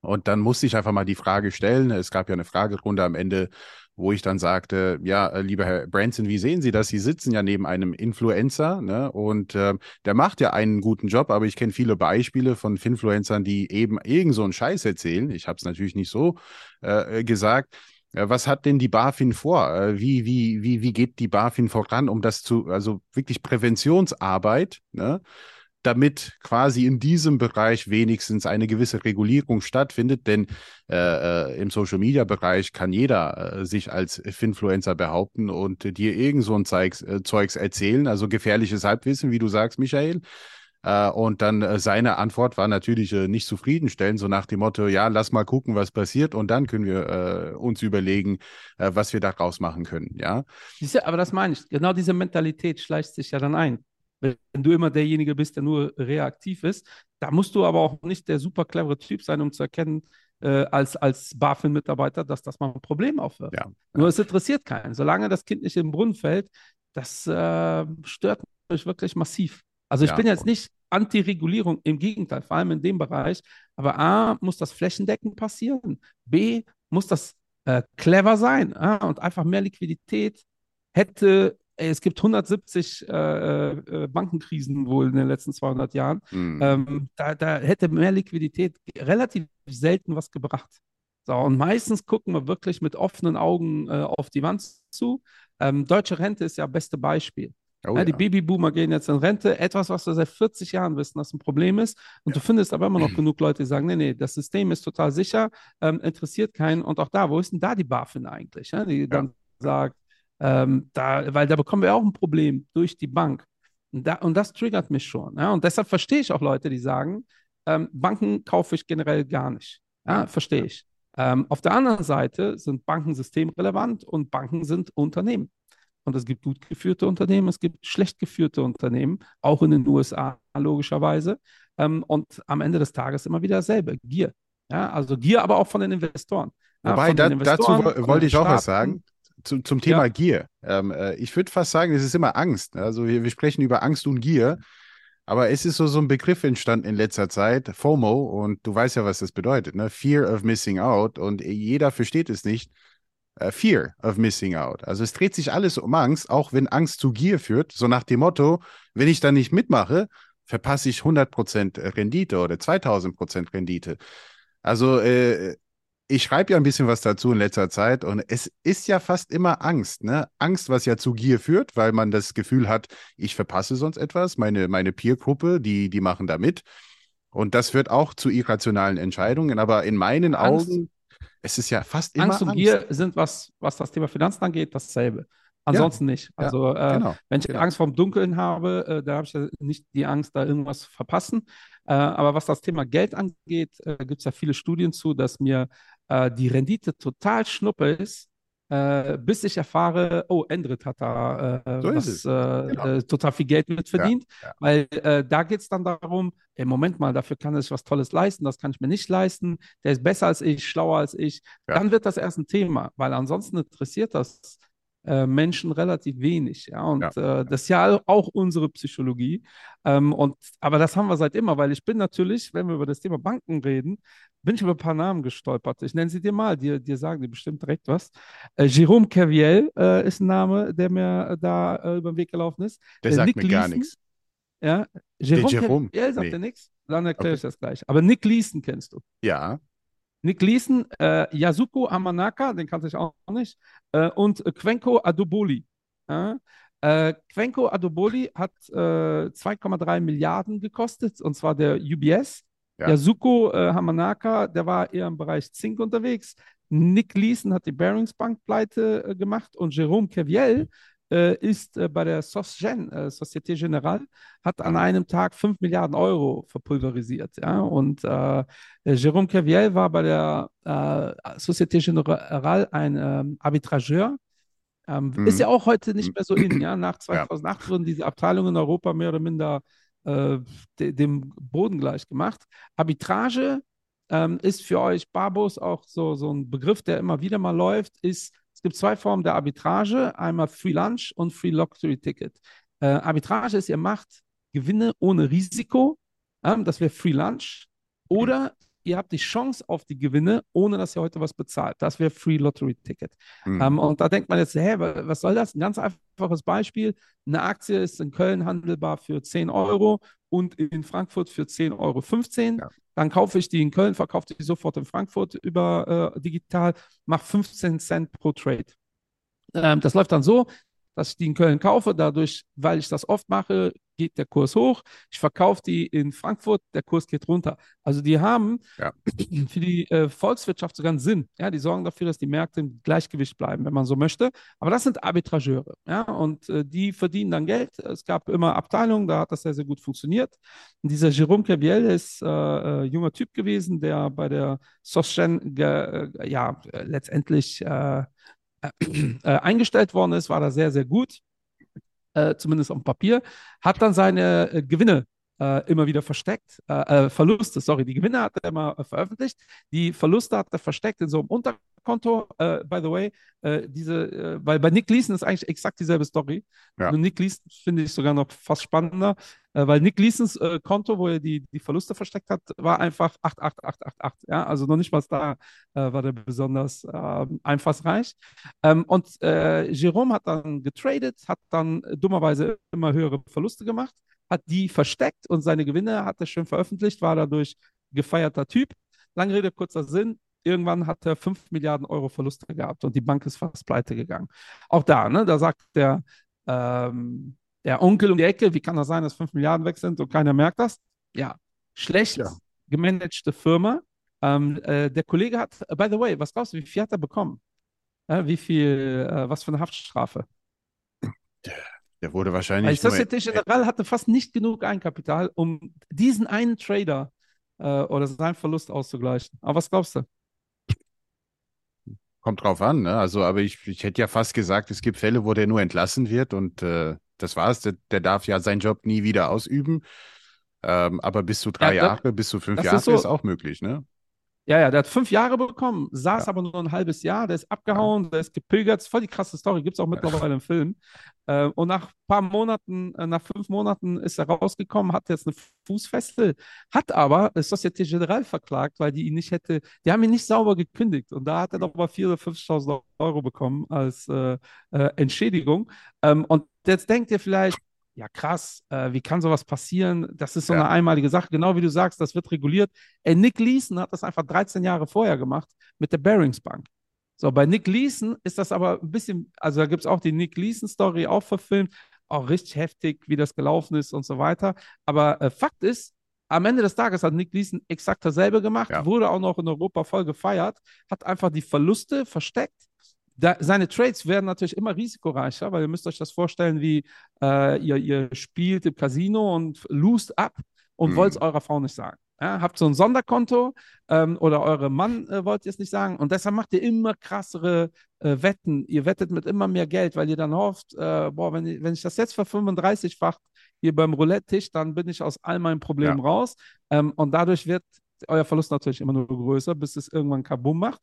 Und dann musste ich einfach mal die Frage stellen. Es gab ja eine Fragerunde am Ende, wo ich dann sagte, ja, äh, lieber Herr Branson, wie sehen Sie das? Sie sitzen ja neben einem Influencer, ne? Und äh, der macht ja einen guten Job, aber ich kenne viele Beispiele von Influencern, die eben irgend so einen Scheiß erzählen. Ich habe es natürlich nicht so äh, gesagt. Äh, was hat denn die BaFin vor? Äh, wie, wie, wie, wie geht die BaFin voran, um das zu, also wirklich Präventionsarbeit, ne? Damit quasi in diesem Bereich wenigstens eine gewisse Regulierung stattfindet, denn äh, äh, im Social-Media-Bereich kann jeder äh, sich als Finfluencer behaupten und äh, dir irgend so ein Zeugs, äh, Zeugs erzählen, also gefährliches Halbwissen, wie du sagst, Michael. Äh, und dann seine Antwort war natürlich nicht zufriedenstellend, so nach dem Motto, ja, lass mal gucken, was passiert und dann können wir uns überlegen, was wir daraus machen können, ja. Aber das meine ich, genau diese Mentalität schleicht sich ja dann ein wenn du immer derjenige bist, der nur reaktiv ist. Da musst du aber auch nicht der super clevere Typ sein, um zu erkennen, äh, als, als BaFin-Mitarbeiter, dass das mal ein Problem aufwirft. Ja, Nur es interessiert keinen. Solange das Kind nicht den Brunnen fällt, das äh, stört mich wirklich massiv. Also ich ja. bin jetzt nicht Anti-Regulierung, im Gegenteil, vor allem in dem Bereich. Aber A, muss das flächendeckend passieren. B, muss das äh, clever sein äh, und einfach mehr Liquidität hätte es gibt 170 äh, äh, Bankenkrisen wohl in den letzten 200 Jahren. Mhm. Ähm, da, da, hätte mehr Liquidität relativ selten was gebracht. So, und meistens gucken wir wirklich mit offenen Augen äh, auf die Wand zu. Ähm, deutsche Rente ist ja beste Beispiel. Oh, ja, die Babyboomer gehen jetzt in Rente. Etwas, was wir seit 40 Jahren wissen, dass ein Problem ist. Und ja. du findest aber immer noch genug Leute, die sagen, nee, nee, das System ist total sicher, ähm, interessiert keinen. Und auch da, wo ist denn da die BaFin eigentlich? Ja? Die dann sagt, ähm, da, weil da bekommen wir auch ein Problem durch die Bank. Und, da, und das triggert mich schon. Ja? Und deshalb verstehe ich auch Leute, die sagen, ähm, Banken kaufe ich generell gar nicht. Ja, verstehe ich. Ähm, auf der anderen Seite sind Banken systemrelevant und Banken sind Unternehmen. Und es gibt gut geführte Unternehmen, es gibt schlecht geführte Unternehmen, auch in den USA logischerweise. Ähm, und am Ende des Tages immer wieder dasselbe, Gier. Ja, also Gier, aber auch von den Investoren. Wobei, ja, da, Investoren, dazu wollte ich auch was sagen zu, zum Thema ja. Gier. Ähm, äh, ich würde fast sagen, es ist immer Angst. Also wir, wir, sprechen über Angst und Gier. Aber es ist so, so ein Begriff entstanden in letzter Zeit, FOMO, und du weißt ja, was das bedeutet, ne? Fear of Missing Out. Und jeder versteht es nicht. Uh, fear of Missing Out. Also es dreht sich alles um Angst, auch wenn Angst zu Gier führt. So nach dem Motto, wenn ich da nicht mitmache, verpasse ich 100% Rendite oder 2000% Rendite. Also äh, ich schreibe ja ein bisschen was dazu in letzter Zeit und es ist ja fast immer Angst, ne? Angst, was ja zu Gier führt, weil man das Gefühl hat, ich verpasse sonst etwas, meine, meine Peer-Gruppe, die, die machen da mit. Und das führt auch zu irrationalen Entscheidungen, aber in meinen Angst, Augen, es ist ja fast immer Angst. und Gier sind, was, was das Thema Finanzen angeht, dasselbe. Ansonsten ja, nicht. Also, ja, äh, genau, wenn ich genau. Angst vorm Dunkeln habe, äh, da habe ich ja nicht die Angst, da irgendwas zu verpassen. Äh, aber was das Thema Geld angeht, äh, gibt es ja viele Studien zu, dass mir äh, die Rendite total schnuppe ist, äh, bis ich erfahre, oh, Endrit hat da äh, so was, äh, genau. Äh, total viel Geld mit verdient, ja, ja. weil äh, da geht es dann darum, ey, Moment mal, dafür kann sich was Tolles leisten, das kann ich mir nicht leisten, der ist besser als ich, schlauer als ich, ja. dann wird das erst ein Thema, weil ansonsten interessiert das äh, Menschen relativ wenig. Ja? Und ja. Äh, das ist ja auch unsere Psychologie. Ähm, und, aber das haben wir seit immer, weil ich bin natürlich, wenn wir über das Thema Banken reden, bin ich über ein paar Namen gestolpert. Ich nenne sie dir mal, dir, dir sagen die bestimmt direkt was. Äh, Jérôme Kerviel äh, ist ein Name, der mir da äh, über den Weg gelaufen ist. Der sagt Nick mir Leeson, gar nichts. Ja, Jérôme, Kerviel sagt nee. dir nichts. Dann erkläre okay. ich das gleich. Aber Nick Leeson kennst du. Ja. Nick Leeson, äh, Yasuko Amanaka, den kannte ich auch nicht, äh, und Kwenko Adoboli. Ja? Äh, Kwenko Adoboli hat äh, 2,3 Milliarden gekostet, und zwar der UBS. Ja. Yasuko äh, Hamanaka, der war eher im Bereich Zink unterwegs. Nick Leeson hat die Barings Bank pleite äh, gemacht und Jerome Keviel äh, ist äh, bei der SOSGEN, äh, Société Générale, hat an einem Tag 5 Milliarden Euro verpulverisiert. Ja? Und äh, Jérôme Keviel war bei der äh, Société Générale ein ähm, Arbitrageur. Ähm, mhm. Ist ja auch heute nicht mehr so in. Ja? Nach 2008 ja. wurden diese Abteilungen in Europa mehr oder minder äh, de dem Boden gleich gemacht. Arbitrage ähm, ist für euch Barbos auch so, so ein Begriff, der immer wieder mal läuft, ist es gibt zwei Formen der Arbitrage, einmal Free Lunch und Free Lottery Ticket. Äh, Arbitrage ist, ihr macht Gewinne ohne Risiko, ähm, das wäre Free Lunch, oder ihr habt die Chance auf die Gewinne, ohne dass ihr heute was bezahlt. Das wäre Free Lottery Ticket. Mhm. Ähm, und da denkt man jetzt, hä, was soll das? Ein ganz einfaches Beispiel. Eine Aktie ist in Köln handelbar für 10 Euro und in Frankfurt für 10,15 Euro. Ja. Dann kaufe ich die in Köln, verkaufe die sofort in Frankfurt über äh, digital, mache 15 Cent pro Trade. Ähm, das läuft dann so, dass ich die in Köln kaufe. Dadurch, weil ich das oft mache, geht der Kurs hoch. Ich verkaufe die in Frankfurt, der Kurs geht runter. Also die haben Ja. für die äh, Volkswirtschaft sogar einen Sinn. Ja, die sorgen dafür, dass die Märkte im Gleichgewicht bleiben, wenn man so möchte. Aber das sind Arbitrageure. Ja, und äh, die verdienen dann Geld. Es gab immer Abteilungen, da hat das sehr, sehr gut funktioniert. Und dieser Jérôme Kerviel ist äh, äh, junger Typ gewesen, der bei der Sosgen ge, äh, ja, äh, letztendlich äh, äh, eingestellt worden ist, war da sehr, sehr gut äh, zumindest auf dem Papier, hat dann seine äh, Gewinne äh, immer wieder versteckt, äh, Verluste, sorry, die Gewinne hat er immer veröffentlicht, die Verluste hat er versteckt in so einem Unterkonto, äh, by the way, äh, diese, äh, weil bei Nick Leeson ist eigentlich exakt dieselbe Story. Ja. Nur Nick Leeson finde ich sogar noch fast spannender, äh, weil Nick Leesons äh, Konto, wo er die, die Verluste versteckt hat, war einfach 88888, ja, also noch nicht mal da äh, war der besonders äh, einfallsreich. Ähm, und Jerome hat dann getradet, hat dann dummerweise immer höhere Verluste gemacht, hat die versteckt und seine Gewinne hat er schön veröffentlicht, war dadurch gefeierter Typ. Lange Rede, kurzer Sinn. Irgendwann hat er 5 Milliarden Euro Verluste gehabt und die Bank ist fast pleite gegangen. Auch da, ne, da sagt der, ähm, der Onkel um die Ecke, wie kann das sein, dass 5 Milliarden weg sind und keiner merkt das? Ja, schlecht Ja. gemanagte Firma. Ähm, äh, der Kollege hat, by the way, was glaubst du, wie viel hat er bekommen? Äh, wie viel, äh, was für eine Haftstrafe? Der wurde wahrscheinlich nur, Societe Generale hatte fast nicht genug Eigenkapital, um diesen einen Trader äh, oder seinen Verlust auszugleichen. Aber was glaubst du? Kommt drauf an, ne? Also, aber ich, ich hätte ja fast gesagt, es gibt Fälle, wo der nur entlassen wird und äh, das war's. Der, der darf ja seinen Job nie wieder ausüben. Ähm, aber bis zu drei Ja, das- Jahre, bis zu fünf Jahre ist so- ist auch möglich, ne? Ja, ja, der hat fünf Jahre bekommen, saß Ja. aber nur ein halbes Jahr, der ist abgehauen, der ist gepilgert, ist voll die krasse Story, gibt es auch mittlerweile im Film. Äh, und nach ein paar Monaten, äh, nach fünf Monaten ist er rausgekommen, hat jetzt eine Fußfessel, hat aber Societe Generale verklagt, weil die ihn nicht hätte, die haben ihn nicht sauber gekündigt und da hat er doch mal 4.000 oder 5.000 Euro bekommen als äh, äh, Entschädigung. Ähm, und jetzt denkt ihr vielleicht, ja krass, äh, wie kann sowas passieren? Das ist so Ja. eine einmalige Sache, genau wie du sagst, das wird reguliert. Äh, Nick Leeson hat das einfach 13 Jahre vorher gemacht mit der Barings Bank. So, bei Nick Leeson ist das aber ein bisschen, also da gibt es auch die Nick Leeson-Story, auch verfilmt, auch richtig heftig, wie das gelaufen ist und so weiter. Aber äh, Fakt ist, am Ende des Tages hat Nick Leeson exakt dasselbe gemacht, Ja. wurde auch noch in Europa voll gefeiert, hat einfach die Verluste versteckt. Da, seine Trades werden natürlich immer risikoreicher, weil ihr müsst euch das vorstellen, wie äh, ihr, ihr spielt im Casino und lost ab und Mhm. wollt es eurer Frau nicht sagen. Ja, habt so ein Sonderkonto ähm, oder eure Mann äh, wollt ihr es nicht sagen und deshalb macht ihr immer krassere äh, Wetten. Ihr wettet mit immer mehr Geld, weil ihr dann hofft, äh, boah, wenn ich, wenn ich das jetzt für 35-fach hier beim Roulette-Tisch, dann bin ich aus all meinen Problemen raus ähm, und dadurch wird euer Verlust natürlich immer nur größer, bis es irgendwann Kabum macht.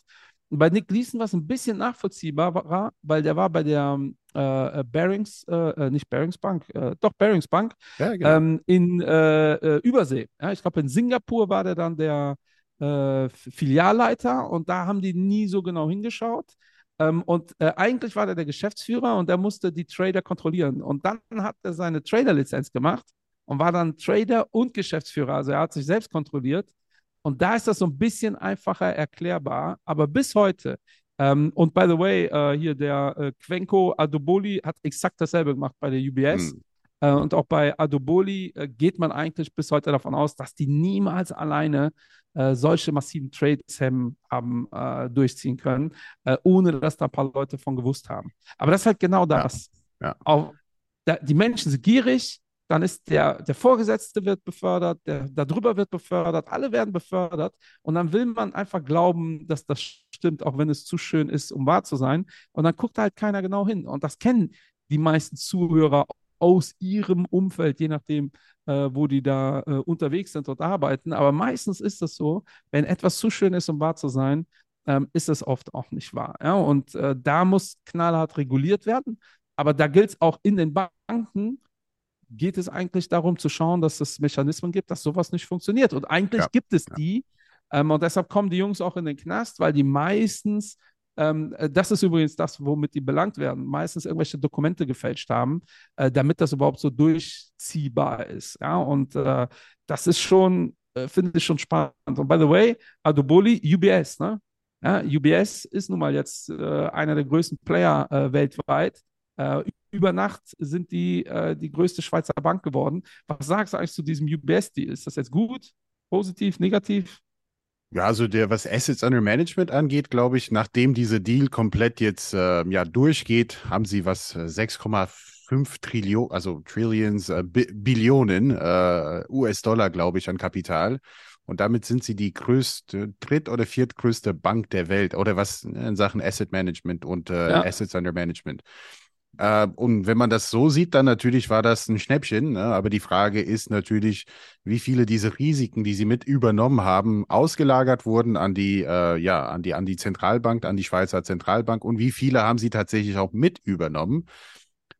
Bei Nick Leeson war es ein bisschen nachvollziehbarer, weil der war bei der äh, äh, Barings, äh, äh, nicht Barings Bank, äh, doch Barings Bank, Ja, genau. ähm, in äh, Übersee. Ja, ich glaube, in Singapur war der dann der Filialleiter und da haben die nie so genau hingeschaut. Ähm, und eigentlich war der der Geschäftsführer und der musste die Trader kontrollieren. Und dann hat er seine Trader-Lizenz gemacht und war dann Trader und Geschäftsführer. Also er hat sich selbst kontrolliert. Und da ist das so ein bisschen einfacher erklärbar. Aber bis heute, ähm, und by the way, äh, hier der äh, Quenko Adoboli hat exakt dasselbe gemacht bei der UBS. Hm. Äh, und auch bei Adoboli äh, geht man eigentlich bis heute davon aus, dass die niemals alleine äh, solche massiven Trades haben, haben äh, durchziehen können, ohne dass da ein paar Leute von gewusst haben. Aber das ist halt genau das. ja. Auch, da, die Menschen sind gierig, dann ist der, der Vorgesetzte wird befördert, der darüber wird befördert, alle werden befördert und dann will man einfach glauben, dass das stimmt, auch wenn es zu schön ist, um wahr zu sein. Und dann guckt halt keiner genau hin. Und das kennen die meisten Zuhörer aus ihrem Umfeld, je nachdem, äh, wo die da äh, unterwegs sind und arbeiten. Aber meistens ist es so, wenn etwas zu schön ist, um wahr zu sein, ähm, ist es oft auch nicht wahr. Ja? Und äh, da muss knallhart reguliert werden. Aber da gilt es auch in den Banken, geht es eigentlich darum zu schauen, dass es Mechanismen gibt, dass sowas nicht funktioniert. Und eigentlich Ja, gibt es die. Ähm, und deshalb kommen die Jungs auch in den Knast, weil die meistens, ähm, äh, das ist übrigens das, womit die belangt werden, meistens irgendwelche Dokumente gefälscht haben, äh, damit das überhaupt so durchziehbar ist. Ja, und äh, das ist schon, äh, finde ich schon spannend. Und by the way, Adoboli, UBS, ne? Ja, UBS ist nun mal jetzt äh, einer der größten Player äh, weltweit. Äh, über Nacht sind die äh, die größte Schweizer Bank geworden. Was sagst du eigentlich zu diesem UBS-Deal? Ist das jetzt gut, positiv, negativ? Ja, also der, was Assets under Management angeht, glaube ich, nachdem dieser Deal komplett jetzt äh, ja durchgeht, haben sie was 6,5 äh, Trillionen, also Trillions, äh, Billionen äh, US-Dollar, glaube ich, an Kapital. Und damit sind sie die größte, dritt- oder viertgrößte Bank der Welt oder was in Sachen Asset Management und äh, ja. Assets under Management. Äh, und wenn man das so sieht, dann natürlich war das ein Schnäppchen. Ne? Aber die Frage ist natürlich, wie viele dieser Risiken, die sie mit übernommen haben, ausgelagert wurden an die, äh, ja, an die, an die Zentralbank, an die Schweizer Zentralbank und wie viele haben sie tatsächlich auch mit übernommen.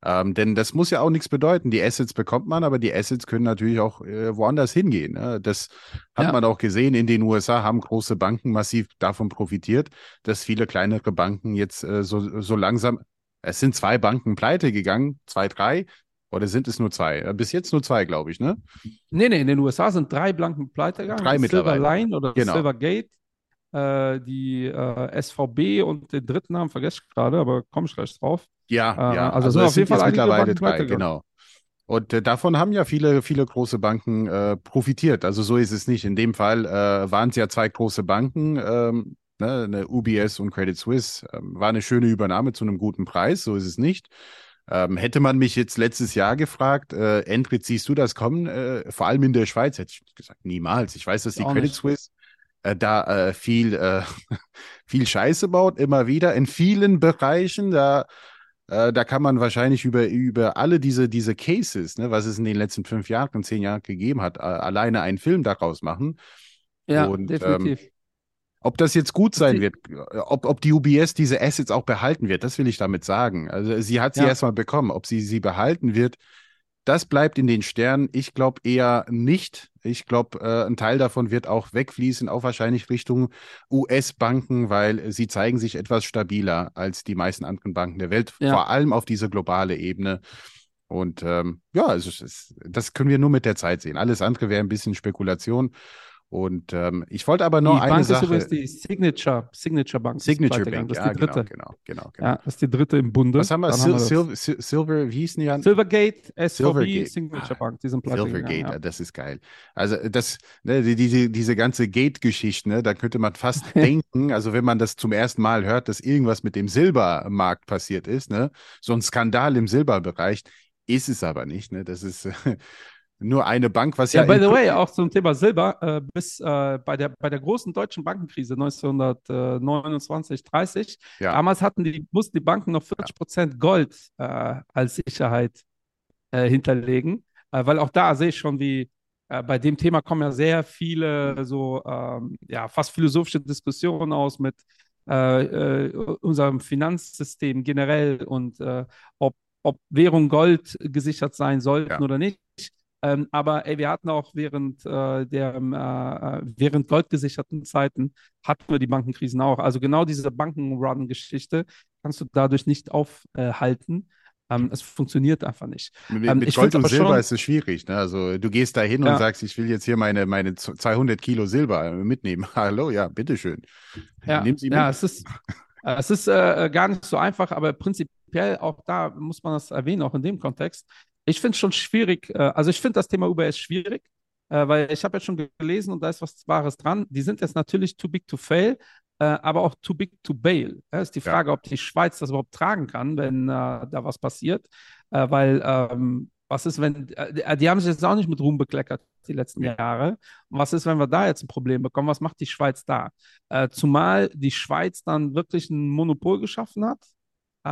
Ähm, denn das muss ja auch nichts bedeuten. Die Assets bekommt man, aber die Assets können natürlich auch äh, woanders hingehen. Ne? Das hat ja. man auch gesehen. In den USA haben große Banken massiv davon profitiert, dass viele kleinere Banken jetzt äh, so, so langsam es sind zwei Banken pleite gegangen, zwei, drei. Oder sind es nur zwei? Äh, bis jetzt nur zwei, glaube ich, ne? Nee, nee, in den USA sind drei Banken pleite gegangen. Drei mittlerweile. Silverline oder genau. Silvergate, äh, die äh, SVB und den dritten Namen vergesse ich gerade, aber komme ich gleich drauf. Ja, äh, ja. Also, also es auf jeden Fall mittlerweile drei, genau. Und äh, davon haben ja viele, viele große Banken äh, profitiert. Also so ist es nicht. In dem Fall äh, waren es ja zwei große Banken, ähm, ne, eine UBS und Credit Suisse. Ähm, war eine schöne Übernahme zu einem guten Preis, so ist es nicht. Ähm, hätte man mich jetzt letztes Jahr gefragt, äh, Endrit, siehst du das kommen? Äh, vor allem in der Schweiz, hätte ich gesagt, niemals. Ich weiß, dass die Credit nicht. Suisse äh, da äh, viel, äh, viel Scheiße baut, immer wieder in vielen Bereichen. Da, äh, da kann man wahrscheinlich über, über alle diese, diese Cases, ne, was es in den letzten fünf Jahren, zehn Jahren gegeben hat, alleine einen Film daraus machen. Ja, und, ähm, definitiv. Ähm, ob das jetzt gut sein wird, ob, ob die UBS diese Assets auch behalten wird, das will ich damit sagen. Also sie hat sie ja. erstmal bekommen. Ob sie sie behalten wird, das bleibt in den Sternen. Ich glaube eher nicht. Ich glaube, äh, ein Teil davon wird auch wegfließen, auch wahrscheinlich Richtung US-Banken, weil sie zeigen sich etwas stabiler als die meisten anderen Banken der Welt, ja. vor allem auf diese globale Ebene. Und ähm, ja, also, das können wir nur mit der Zeit sehen. Alles andere wäre ein bisschen Spekulation. Und ähm, ich wollte aber noch die eine Bank Sache. Ist übrigens die Signature, Signature Bank. Signature Bank, das ist ja, die dritte. Genau, genau, genau, Ja, das ist die dritte im Bunde. Was haben wir? Sil haben wir Sil Silver, wie hießen die an? Silvergate, SVB, Silvergate. Signature Bank, die sind Silvergate, ja. das ist geil. Also das, ne, die, diese, diese ganze Gate-Geschichte, ne, da könnte man fast denken, also wenn man das zum ersten Mal hört, dass irgendwas mit dem Silbermarkt passiert ist, ne, so ein Skandal im Silberbereich, ist es aber nicht, ne, das ist nur eine Bank, was ja. Ja, by the way, auch zum Thema Silber, äh, bis äh, bei, der, bei der großen deutschen Bankenkrise 1929, 30, ja. damals hatten die, mussten die Banken noch 40 Prozent Gold äh, als Sicherheit äh, hinterlegen, äh, weil auch da sehe ich schon, wie äh, bei dem Thema kommen ja sehr viele so, ähm, ja, fast philosophische Diskussionen aus mit unserem Finanzsystem generell und ob ob Währung Gold gesichert sein sollten ja. oder nicht. Ähm, aber ey, wir hatten auch während äh, der ähm, äh, während goldgesicherten Zeiten hatten wir die Bankenkrisen auch. Also genau diese Bankenrun-Geschichte kannst du dadurch nicht aufhalten. Ähm, es funktioniert einfach nicht. Mit, ähm, mit Gold und Silber schon, ist es schwierig. Ne? Also du gehst da hin ja. und sagst, ich will jetzt hier meine, meine 200 Kilo Silber mitnehmen. Hallo, ja, bitteschön. Ja, Nimm sie mit. ja es ist, äh, es ist äh, gar nicht so einfach, aber prinzipiell auch da muss man das erwähnen, auch in dem Kontext ich finde es schon schwierig, äh, also ich finde das Thema UBS schwierig, äh, weil ich habe jetzt schon gelesen und da ist was Wahres dran. Die sind jetzt natürlich too big to fail, äh, aber auch too big to bail. Ja, ist die Frage, ja. ob die Schweiz das überhaupt tragen kann, wenn da was passiert, weil ähm, was ist, wenn, die haben sich jetzt auch nicht mit Ruhm bekleckert die letzten ja. Jahre. Und was ist, wenn wir da jetzt ein Problem bekommen? Was macht die Schweiz da? zumal die Schweiz dann wirklich ein Monopol geschaffen hat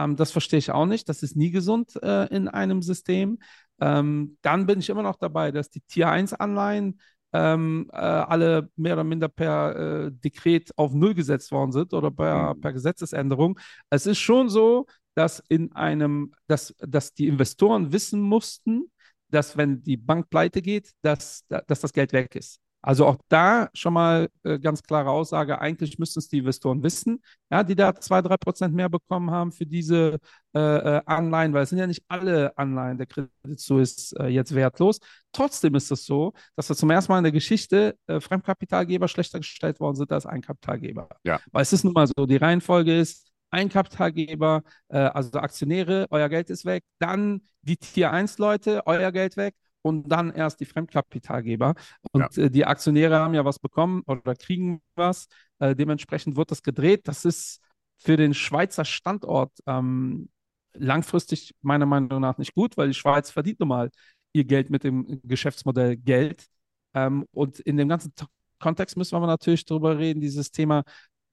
ähm, das verstehe ich auch nicht. Das ist nie gesund äh, in einem System. Ähm, dann bin ich immer noch dabei, dass die Tier 1-Anleihen ähm, äh, alle mehr oder minder per äh, Dekret auf Null gesetzt worden sind oder per, mhm. per Gesetzesänderung. Es ist schon so, dass in einem, dass, dass die Investoren wissen mussten, dass wenn die Bank pleite geht, dass, dass das Geld weg ist. Also auch da schon mal äh, ganz klare Aussage, eigentlich müssten es die Investoren wissen, ja, die da zwei, drei Prozent mehr bekommen haben für diese äh, äh, Anleihen, weil es sind ja nicht alle Anleihen der Credit Suisse äh, jetzt wertlos. Trotzdem ist es so, dass wir zum ersten Mal in der Geschichte äh, Fremdkapitalgeber schlechter gestellt worden sind als Eigenkapitalgeber. Ja. Weil es ist nun mal so, die Reihenfolge ist, Eigenkapitalgeber, äh, also Aktionäre, euer Geld ist weg, dann die Tier 1 Leute, euer Geld weg und dann erst die Fremdkapitalgeber. Und ja. äh, die Aktionäre haben ja was bekommen oder kriegen was. Äh, dementsprechend wird das gedreht. Das ist für den Schweizer Standort ähm, langfristig meiner Meinung nach nicht gut, weil die Schweiz verdient nun mal ihr Geld mit dem Geschäftsmodell Geld. Ähm, und in dem ganzen Kontext müssen wir natürlich darüber reden, dieses Thema,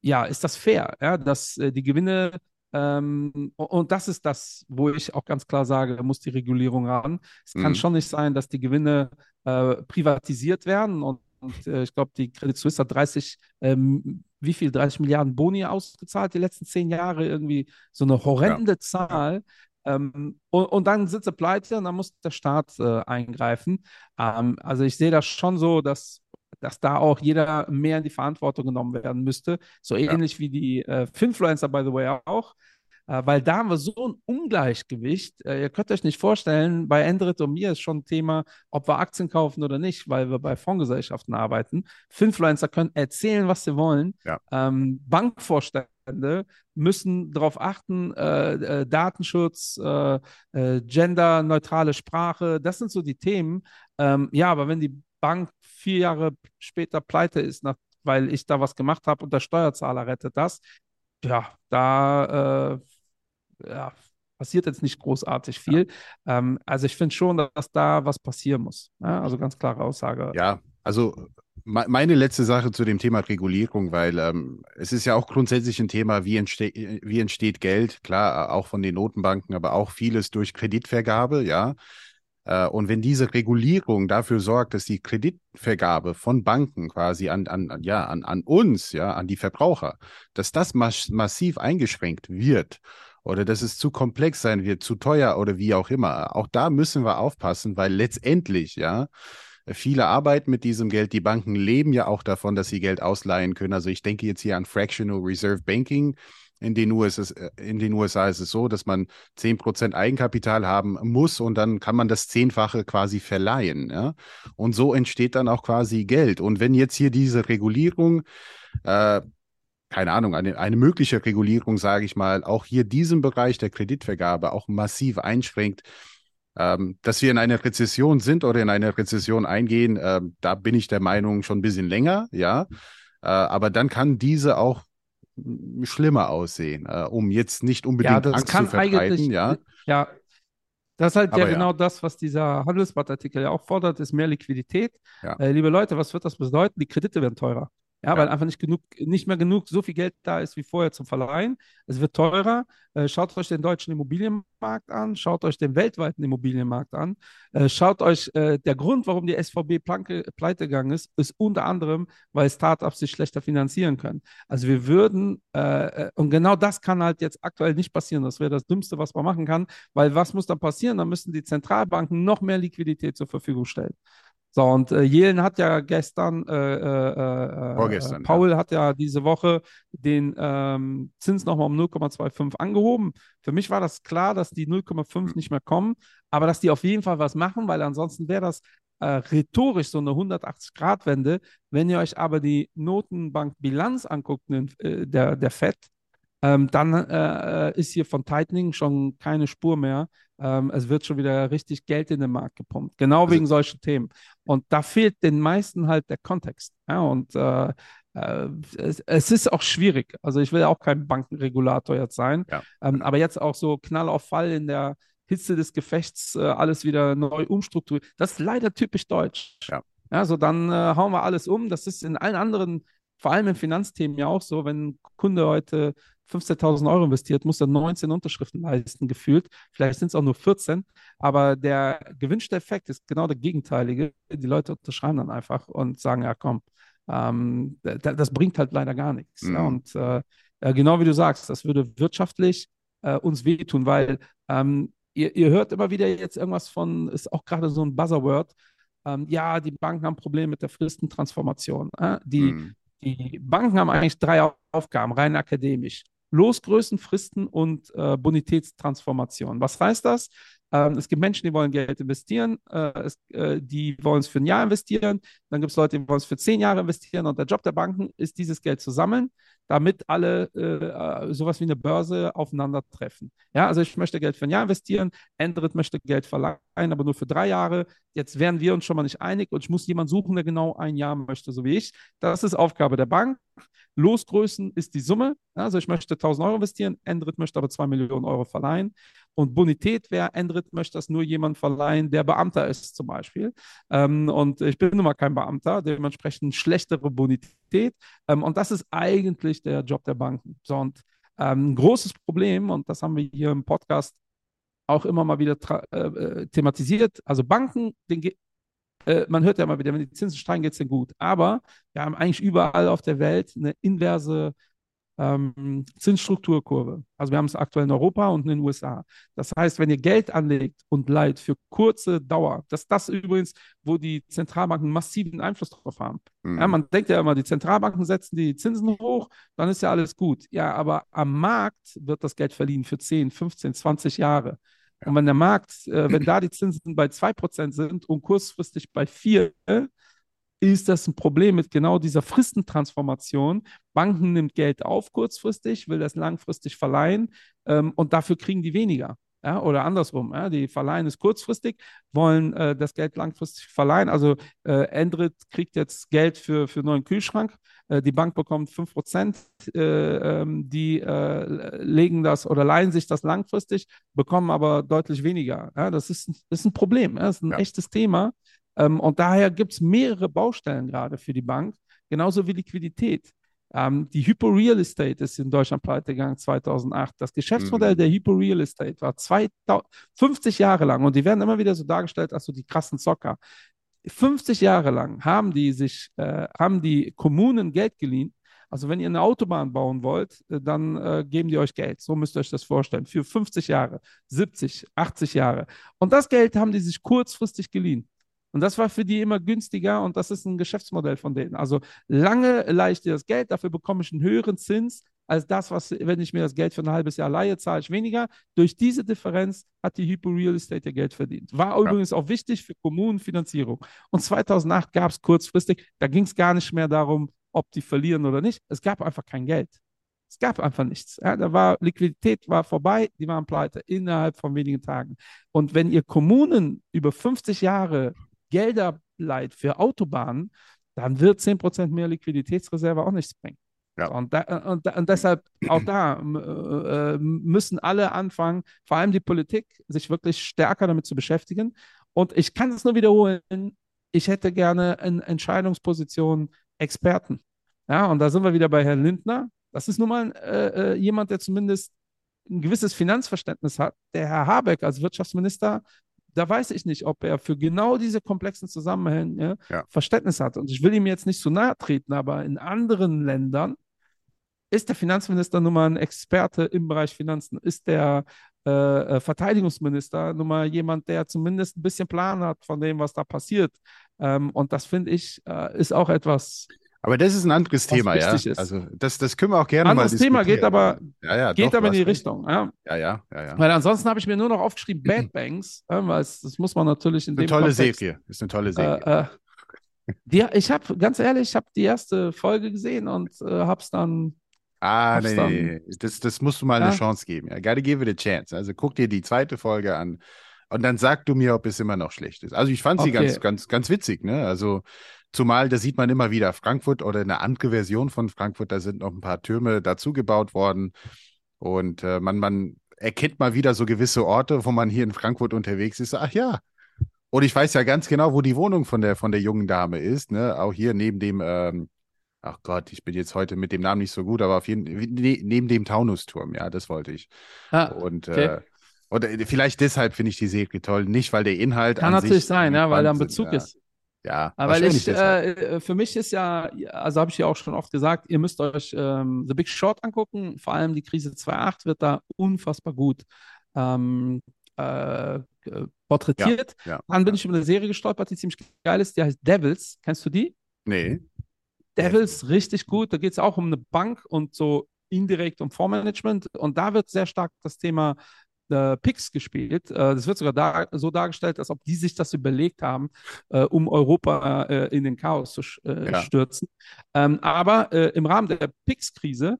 ja, ist das fair, ja, dass äh, die Gewinne ähm, und das ist das, wo ich auch ganz klar sage, da muss die Regulierung ran. Es kann mhm. schon nicht sein, dass die Gewinne äh, privatisiert werden und, und äh, ich glaube, die Credit Suisse hat 30, ähm, wie viel, 30 Milliarden Boni ausgezahlt die letzten zehn Jahre, irgendwie so eine horrende ja. Zahl. Ähm, und, und, dann sitzt er pleite und dann muss der Staat äh, eingreifen. Ähm, also ich sehe das schon so, dass dass da auch jeder mehr in die Verantwortung genommen werden müsste. So ähnlich ja. wie die äh, Finfluencer, by the way, auch. Äh, weil da haben wir so ein Ungleichgewicht. Äh, ihr könnt euch nicht vorstellen, bei Endrit und mir ist schon ein Thema, ob wir Aktien kaufen oder nicht, weil wir bei Fondsgesellschaften arbeiten. Finfluencer können erzählen, was sie wollen. Ja. Ähm, Bankvorstände müssen darauf achten, äh, äh, Datenschutz, äh, äh, genderneutrale Sprache, das sind so die Themen. Ähm, ja, aber wenn die Bank vier Jahre später pleite ist, nach, weil ich da was gemacht habe und der Steuerzahler rettet das, ja, da äh, ja, passiert jetzt nicht großartig viel. Ja. Ähm, also ich finde schon, dass da was passieren muss. Ja? Also ganz klare Aussage. Ja, also meine letzte Sache zu dem Thema Regulierung, weil ähm, es ist ja auch grundsätzlich ein Thema, wie, entste wie entsteht Geld, klar, auch von den Notenbanken, aber auch vieles durch Kreditvergabe, ja. Äh, und wenn diese Regulierung dafür sorgt, dass die Kreditvergabe von Banken quasi an, an, ja, an, an uns, ja, an die Verbraucher, dass das mas massiv eingeschränkt wird oder dass es zu komplex sein wird, zu teuer oder wie auch immer, auch da müssen wir aufpassen, weil letztendlich, ja, Viele arbeiten mit diesem Geld. Die Banken leben ja auch davon, dass sie Geld ausleihen können. Also ich denke jetzt hier an Fractional Reserve Banking. In den, USA, äh, in den USA ist es so, dass man 10% Eigenkapital haben muss und dann kann man das Zehnfache quasi verleihen. Ja? Und so entsteht dann auch quasi Geld. Und wenn jetzt hier diese Regulierung, äh, keine Ahnung, eine, eine mögliche Regulierung, sage ich mal, auch hier diesen Bereich der Kreditvergabe auch massiv einschränkt, ähm, dass wir in einer Rezession sind oder in eine Rezession eingehen, äh, da bin ich der Meinung schon ein bisschen länger, ja. Äh, aber dann kann diese auch schlimmer aussehen, äh, um jetzt nicht unbedingt ja, Angst zu verbreiten. Ja, ja, das ist halt ja, ja genau das, was dieser Handelsblattartikel ja auch fordert, ist mehr Liquidität. Ja. Äh, liebe Leute, was wird das bedeuten? Die Kredite werden teurer. Ja, weil einfach nicht genug, nicht mehr genug, so viel Geld da ist wie vorher zum Verleihen. Es wird teurer. Äh, schaut euch den deutschen Immobilienmarkt an, schaut euch den weltweiten Immobilienmarkt an. Äh, schaut euch, äh, der Grund, warum die SVB Planke, pleite gegangen ist, ist unter anderem, weil Startups sich schlechter finanzieren können. Also wir würden, und genau das kann halt jetzt aktuell nicht passieren. Das wäre das Dümmste, was man machen kann, weil was muss dann passieren? Dann müssen die Zentralbanken noch mehr Liquidität zur Verfügung stellen. So, und äh, Jelen hat ja gestern, äh, äh, äh Vorgestern, Paul ja. hat ja diese Woche den ähm, Zins nochmal um 0,25 angehoben. Für mich war das klar, dass die 0,5 nicht mehr kommen, aber dass die auf jeden Fall was machen, weil ansonsten wäre das äh, rhetorisch so eine 180-Grad-Wende. Wenn ihr euch aber die Notenbankbilanz anguckt, äh, der, der FED, ähm, dann äh, ist hier von Tightening schon keine Spur mehr. Ähm, es wird schon wieder richtig Geld in den Markt gepumpt, genau also, wegen solchen Themen. Und da fehlt den meisten halt der Kontext. Ja, und äh, äh, es, es, ist auch schwierig. Also ich will auch kein Bankenregulator jetzt sein, ja. ähm, aber jetzt auch so Knall auf Fall in der Hitze des Gefechts äh, alles wieder neu umstrukturiert. Das ist leider typisch deutsch. Ja. Also dann äh, hauen wir alles um. Das ist in allen anderen vor allem in Finanzthemen ja auch so, wenn ein Kunde heute 15.000 Euro investiert, muss er 19 Unterschriften leisten, gefühlt. Vielleicht sind es auch nur 14, aber der gewünschte Effekt ist genau der gegenteilige. Die Leute unterschreiben dann einfach und sagen, ja komm, ähm, das bringt halt leider gar nichts. Mhm. Ja, und äh, äh, genau wie du sagst, das würde wirtschaftlich äh, uns wehtun, weil ähm, ihr, ihr, hört immer wieder jetzt irgendwas von, ist auch gerade so ein Buzzerword, ähm, ja, die Banken haben Probleme mit der Fristentransformation. Äh? Die, mhm. die Banken haben eigentlich drei Aufgaben, rein akademisch. Losgrößen, Fristen und äh, Bonitätstransformation. Was heißt das? Ähm, es gibt Menschen, die wollen Geld investieren, äh, es, äh, die wollen es für ein Jahr investieren, dann gibt es Leute, die wollen es für zehn Jahre investieren und der Job der Banken ist, dieses Geld zu sammeln, damit alle äh, äh, sowas wie eine Börse aufeinandertreffen. Ja, also ich möchte Geld für ein Jahr investieren, Endrit möchte Geld verleihen, aber nur für drei Jahre. Jetzt wären wir uns schon mal nicht einig und ich muss jemanden suchen, der genau ein Jahr möchte, so wie ich. Das ist Aufgabe der Bank. Losgrößen ist die Summe. Also ich möchte 1000 Euro investieren, Endrit möchte aber 2 Millionen Euro verleihen. Und Bonität wäre, Endrit möchte das nur jemand verleihen, der Beamter ist zum Beispiel. Ähm, und ich bin nun mal kein Beamter, dementsprechend schlechtere Bonität. Ähm, und das ist eigentlich der Job der Banken. So, und ähm, ein großes Problem, und das haben wir hier im Podcast auch immer mal wieder äh, äh, thematisiert. Also Banken, den, äh, man hört ja immer wieder, wenn die Zinsen steigen, geht es denen gut. Aber wir haben eigentlich überall auf der Welt eine inverse ähm, Zinsstrukturkurve. Also wir haben es aktuell in Europa und in den USA. Das heißt, wenn ihr Geld anlegt und leiht für kurze Dauer, das ist das übrigens, wo die Zentralbanken massiven Einfluss drauf haben. Mhm. Ja, man denkt ja immer, die Zentralbanken setzen die Zinsen hoch, dann ist ja alles gut. Ja, aber am Markt wird das Geld verliehen für 10, 15, 20 Jahre. Und wenn der Markt, äh, wenn da die Zinsen bei 2% sind und kurzfristig bei 4, ist das ein Problem mit genau dieser Fristentransformation. Banken nimmt Geld auf kurzfristig, will das langfristig verleihen ähm, und dafür kriegen die weniger. Ja, oder andersrum, ja, die verleihen es kurzfristig, wollen äh, das Geld langfristig verleihen. Also äh, Endrit kriegt jetzt Geld für, für einen neuen Kühlschrank, äh, die Bank bekommt 5%, äh, ähm, die äh, legen das oder leihen sich das langfristig, bekommen aber deutlich weniger. Ja, das, ist, ist ein Problem, ja, das ist ein echtes Thema. Ähm, und daher gibt es mehrere Baustellen gerade für die Bank, genauso wie Liquidität. Ähm, die Hypo Real Estate ist in Deutschland pleite gegangen 2008. Das Geschäftsmodell mhm. der Hypo Real Estate war 2000, 50 Jahre lang und die werden immer wieder so dargestellt als so die krassen Zocker. 50 Jahre lang haben die sich, äh, haben die Kommunen Geld geliehen. Also wenn ihr eine Autobahn bauen wollt, äh, dann äh, geben die euch Geld. So müsst ihr euch das vorstellen. Für 50 Jahre, 70, 80 Jahre. Und das Geld haben die sich kurzfristig geliehen. Und das war für die immer günstiger und das ist ein Geschäftsmodell von denen. Also lange leihe ich dir das Geld, dafür bekomme ich einen höheren Zins als das, was, wenn ich mir das Geld für ein halbes Jahr leihe, zahle ich weniger. Durch diese Differenz hat die Hypo Real Estate ihr Geld verdient. War ja. übrigens auch wichtig für Kommunenfinanzierung. Und 2008 gab es kurzfristig, da ging es gar nicht mehr darum, ob die verlieren oder nicht. Es gab einfach kein Geld. Es gab einfach nichts. Ja, da war Liquidität war vorbei, die waren pleite innerhalb von wenigen Tagen. Und wenn ihr Kommunen über 50 Jahre Gelder leiht für Autobahnen, dann wird 10% mehr Liquiditätsreserve auch nichts bringen. Ja. Und, da, und, und, deshalb auch da äh, müssen alle anfangen, vor allem die Politik, sich wirklich stärker damit zu beschäftigen. Und ich kann es nur wiederholen, ich hätte gerne in Entscheidungspositionen Experten. Ja, und da sind wir wieder bei Herrn Lindner. Das ist nun mal äh, äh jemand, der zumindest ein gewisses Finanzverständnis hat. Der Herr Habeck als Wirtschaftsminister da weiß ich nicht, ob er für genau diese komplexen Zusammenhänge ja. Verständnis hat. Und ich will ihm jetzt nicht zu nahe treten, aber in anderen Ländern ist der Finanzminister nun mal ein Experte im Bereich Finanzen, ist der äh, äh, Verteidigungsminister nun mal jemand, der zumindest ein bisschen Plan hat von dem, was da passiert. Ähm, und das finde ich, äh, ist auch etwas, aber das ist ein anderes Thema, ja. Ist. Also das, das können wir auch gerne anderes mal. Thema geht aber, ja, ja, geht doch, aber in die Richtung. Ja, ja, ja. ja, ja. Weil ansonsten habe ich mir nur noch aufgeschrieben Bad Banks, weil es, das muss man natürlich in eine dem tolle Kontext, Serie, ist eine tolle Serie. Äh, äh, die, ich habe, ganz ehrlich, ich habe die erste Folge gesehen und äh, habe es dann Ah, nee, dann, nee, Das, das musst du mal eine Chance geben. Ja, gotta give it a chance. Also guck dir die zweite Folge an und dann sag du mir, ob es immer noch schlecht ist. Also ich fand sie okay. ganz, ganz, ganz witzig, ne? Also Zumal, da sieht man immer wieder Frankfurt oder eine andere Version von Frankfurt, da sind noch ein paar Türme dazu gebaut worden. Und äh, man, man erkennt mal wieder so gewisse Orte, wo man hier in Frankfurt unterwegs ist. Ach ja. Und ich weiß ja ganz genau, wo die Wohnung von der, von der jungen Dame ist. Ne? Auch hier neben dem, ähm, ach Gott, ich bin jetzt heute mit dem Namen nicht so gut, aber auf jeden ne, neben dem Taunusturm, ja, das wollte ich. Ah, und okay. äh, oder vielleicht deshalb finde ich die Serie toll, nicht weil der Inhalt. Kann natürlich sein, ja, weil da ein Bezug sind, ist. Ja, aber ich, äh, für mich ist ja, also habe ich ja auch schon oft gesagt, ihr müsst euch ähm, The Big Short angucken. Vor allem die Krise 2.8 wird da unfassbar gut ähm, äh, porträtiert. Ja, ja, Dann bin ja. ich über eine Serie gestolpert, die ziemlich geil ist. Die heißt Devils. Kennst du die? Nee. Devils, richtig gut. Da geht es auch um eine Bank und so indirekt um Fondsmanagement. Und da wird sehr stark das Thema äh, Picks gespielt. Äh, das wird sogar da, so dargestellt, als ob die sich das überlegt haben, äh, um Europa äh, in den Chaos zu äh, Ja. stürzen. Ähm, aber äh, im Rahmen der Picks-Krise